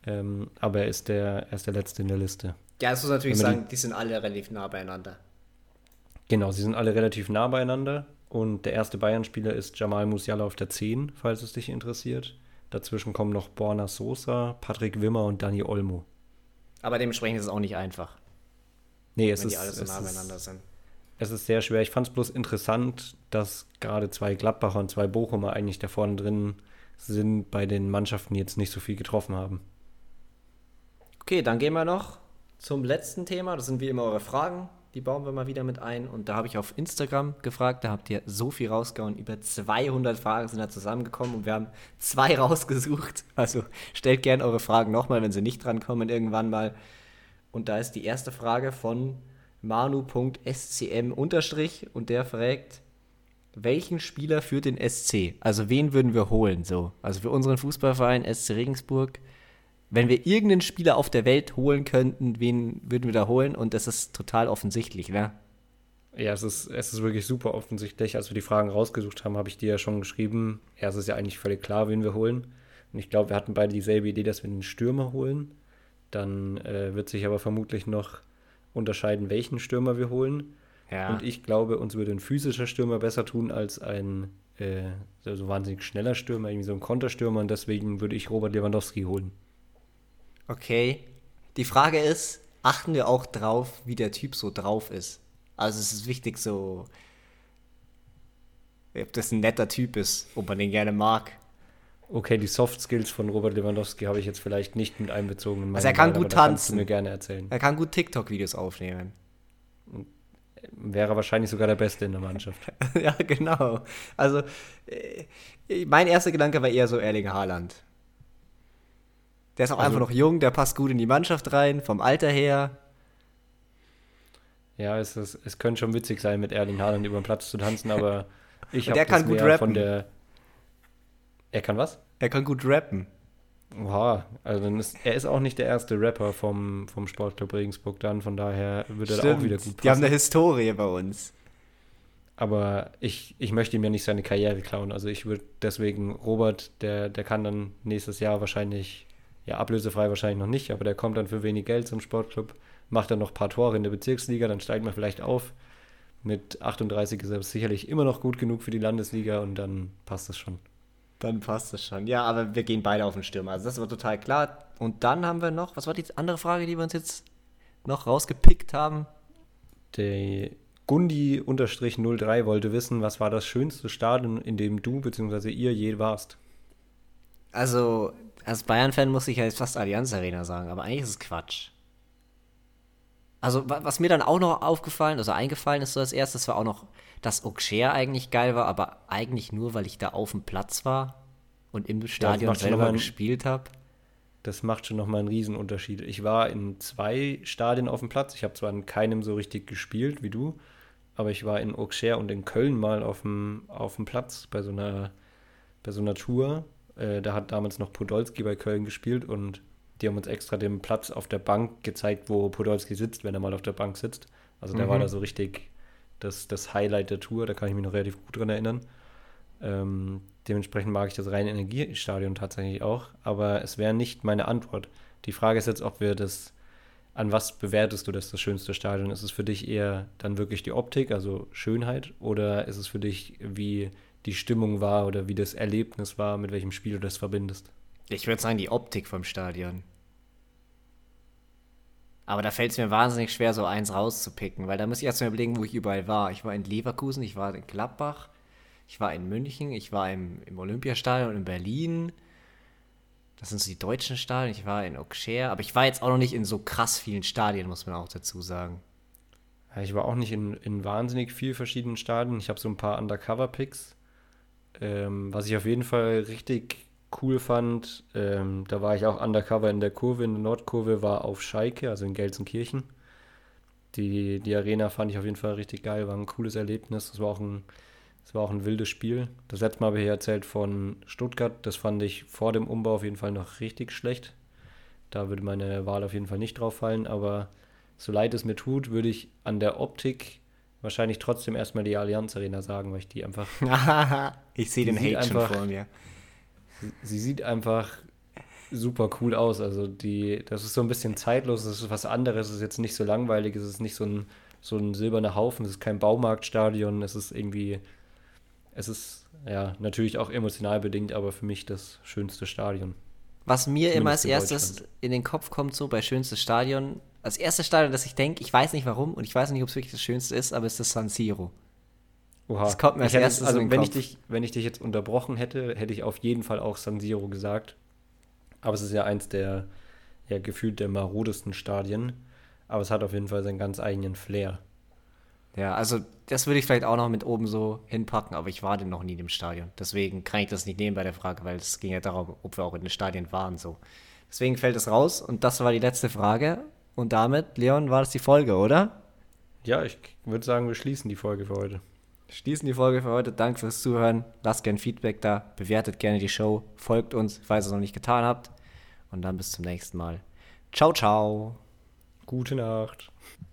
Ähm, aber er ist, der, er ist der Letzte in der Liste.
Ja, das muss man natürlich sagen, die sind alle relativ nah beieinander.
Genau, sie sind alle relativ nah beieinander. Und der erste Bayern-Spieler ist Jamal Musiala auf der 10, falls es dich interessiert. Dazwischen kommen noch Borna Sosa, Patrick Wimmer und Dani Olmo.
Aber dementsprechend ist es auch nicht einfach,
Nee, es ist,
so
es,
nah beieinander
ist,
sind.
es ist sehr schwer. Ich fand es bloß interessant, dass gerade zwei Gladbacher und zwei Bochumer eigentlich da vorne drin sind, bei den Mannschaften die jetzt nicht so viel getroffen haben.
Okay, dann gehen wir noch zum letzten Thema. Das sind wie immer eure Fragen. Die bauen wir mal wieder mit ein. Und da habe ich auf Instagram gefragt, da habt ihr so viel rausgehauen. Über 200 Fragen sind da zusammengekommen und wir haben zwei rausgesucht. Also stellt gerne eure Fragen nochmal, wenn sie nicht drankommen irgendwann mal. Und da ist die erste Frage von manu.scm und der fragt, welchen Spieler für den SC? Also wen würden wir holen so? Also für unseren Fußballverein SC Regensburg. Wenn wir irgendeinen Spieler auf der Welt holen könnten, wen würden wir da holen? Und das ist total offensichtlich, ne?
Ja, es ist, es ist wirklich super offensichtlich. Als wir die Fragen rausgesucht haben, habe ich dir ja schon geschrieben. Ja, es ist ja eigentlich völlig klar, wen wir holen. Und ich glaube, wir hatten beide dieselbe Idee, dass wir einen Stürmer holen. Dann äh, wird sich aber vermutlich noch unterscheiden, welchen Stürmer wir holen.
Ja.
Und ich glaube, uns würde ein physischer Stürmer besser tun als ein äh, so so wahnsinnig schneller Stürmer, irgendwie so ein Konterstürmer. Und deswegen würde ich Robert Lewandowski holen.
Okay. Die Frage ist, achten wir auch drauf, wie der Typ so drauf ist? Also es ist wichtig so, ob das ein netter Typ ist, ob man den gerne mag.
Okay, die Soft Skills von Robert Lewandowski habe ich jetzt vielleicht nicht mit einbezogen. in
Also er kann
Wahl,
gut tanzen.
mir gerne erzählen.
Er kann gut TikTok-Videos aufnehmen.
Wäre wahrscheinlich sogar der Beste in der Mannschaft.
ja, genau. Also äh, mein erster Gedanke war eher so Erling Haaland. Der ist auch
Also-
einfach noch jung, der passt gut in die Mannschaft rein, vom Alter her.
Ja, es, ist, es könnte schon witzig sein, mit Erling Haaland über den Platz zu tanzen, aber ich habe
kann gut
mehr
rappen.
von der. Er kann was?
Er kann gut rappen.
Oha, also dann ist, er ist auch nicht der erste Rapper vom, vom Sportclub Regensburg dann, von daher würde er auch wieder gut
Die haben
passen.
eine Historie bei uns.
Aber ich, ich möchte ihm ja nicht seine Karriere klauen. Also ich würde deswegen, Robert, der, der kann dann nächstes Jahr wahrscheinlich, ja, ablösefrei wahrscheinlich noch nicht, aber der kommt dann für wenig Geld zum Sportclub, macht dann noch ein paar Tore in der Bezirksliga, dann steigt man vielleicht auf. Mit 38 ist er sicherlich immer noch gut genug für die Landesliga und dann passt es schon.
Dann passt das schon. Ja, aber wir gehen beide auf den Stürmer. Also das war total klar. Und dann haben wir noch, was war die andere Frage, die wir uns jetzt noch rausgepickt haben?
Der Gundi-03 wollte wissen, was war das schönste Stadion, in dem du bzw. ihr je warst?
Also, als Bayern-Fan muss ich ja jetzt fast Allianz Arena sagen, aber eigentlich ist es Quatsch. Also, wa- was mir dann auch noch aufgefallen, also eingefallen ist so als erstes, war auch noch, dass Auxerre eigentlich geil war, aber eigentlich nur, weil ich da auf dem Platz war und im Stadion
schon
selber
ein-
gespielt habe.
Das macht schon nochmal einen Riesenunterschied. Ich war in zwei Stadien auf dem Platz. Ich habe zwar in keinem so richtig gespielt wie du, aber ich war in Auxerre und in Köln mal auf dem, auf dem Platz bei so einer, bei so einer Tour. Äh, da hat damals noch Podolski bei Köln gespielt und die haben uns extra den Platz auf der Bank gezeigt, wo Podolski sitzt, wenn er mal auf der Bank sitzt. Also der
Mhm.
war da so richtig das, das Highlight der Tour, da kann ich mich noch relativ gut dran erinnern. Ähm, dementsprechend mag ich das reine Energiestadion tatsächlich auch, aber es wäre nicht meine Antwort. Die Frage ist jetzt, ob wir das, an was bewertest du das, das schönste Stadion? Ist es für dich eher dann wirklich die Optik, also Schönheit, oder ist es für dich, wie die Stimmung war oder wie das Erlebnis war, mit welchem Spiel du das verbindest?
Ich würde sagen, die Optik vom Stadion. Aber da fällt es mir wahnsinnig schwer, so eins rauszupicken, weil da muss ich erst mal überlegen, wo ich überall war. Ich war in Leverkusen, ich war in Gladbach, ich war in München, ich war im, im Olympiastadion in Berlin. Das sind so die deutschen Stadien. Ich war in Auxerre, aber ich war jetzt auch noch nicht in so krass vielen Stadien, muss man auch dazu sagen.
Ja, ich war auch nicht in, in wahnsinnig viel verschiedenen Stadien. Ich habe so ein paar Undercover-Picks. Ähm, was ich auf jeden Fall richtig cool fand, ähm, da war ich auch undercover in der Kurve, in der Nordkurve, war auf Schalke, also in Gelsenkirchen. Die, die Arena fand ich auf jeden Fall richtig geil, war ein cooles Erlebnis. Das war auch ein Es war auch ein wildes Spiel. Das letzte Mal habe ich erzählt von Stuttgart. Das fand ich vor dem Umbau auf jeden Fall noch richtig schlecht. Da würde meine Wahl auf jeden Fall nicht drauf fallen. Aber so leid es mir tut, würde ich an der Optik wahrscheinlich trotzdem erstmal die Allianz Arena sagen, weil ich die einfach.
ich sehe den Hate schon vor mir.
Sie, sie sieht einfach super cool aus. Also die, das ist so ein bisschen zeitlos, das ist was anderes, es ist jetzt nicht so langweilig, es ist nicht so ein, so ein silberner Haufen, es ist kein Baumarktstadion, es ist irgendwie, es ist ja natürlich auch emotional bedingt, aber für mich das schönste Stadion.
Was mir Zumindest immer als erstes in den Kopf kommt, so bei schönstes Stadion, als erstes Stadion, das ich denke, ich weiß nicht warum und ich weiß nicht, ob es wirklich das schönste ist, aber es ist das San Siro.
Oha. Das kommt mir als erstes also, wenn Kopf. ich dich, wenn ich dich jetzt unterbrochen hätte, hätte ich auf jeden Fall auch San Siro gesagt. Aber es ist ja eins der, ja, gefühlt der marodesten Stadien. Aber es hat auf jeden Fall seinen ganz eigenen Flair.
Ja, also das würde ich vielleicht auch noch mit oben so hinpacken, aber ich war denn noch nie im Stadion. Deswegen kann ich das nicht nehmen bei der Frage, weil es ging ja darum, ob wir auch in den Stadien waren. So. Deswegen fällt es raus und das war die letzte Frage. Und damit, Leon, war das die Folge, oder?
Ja, ich würde sagen, wir schließen die Folge für heute.
Schließen die Folge für heute. Danke fürs Zuhören. Lasst gerne Feedback da. Bewertet gerne die Show. Folgt uns, falls ihr es noch nicht getan habt. Und dann bis zum nächsten Mal. Ciao, ciao.
Gute Nacht.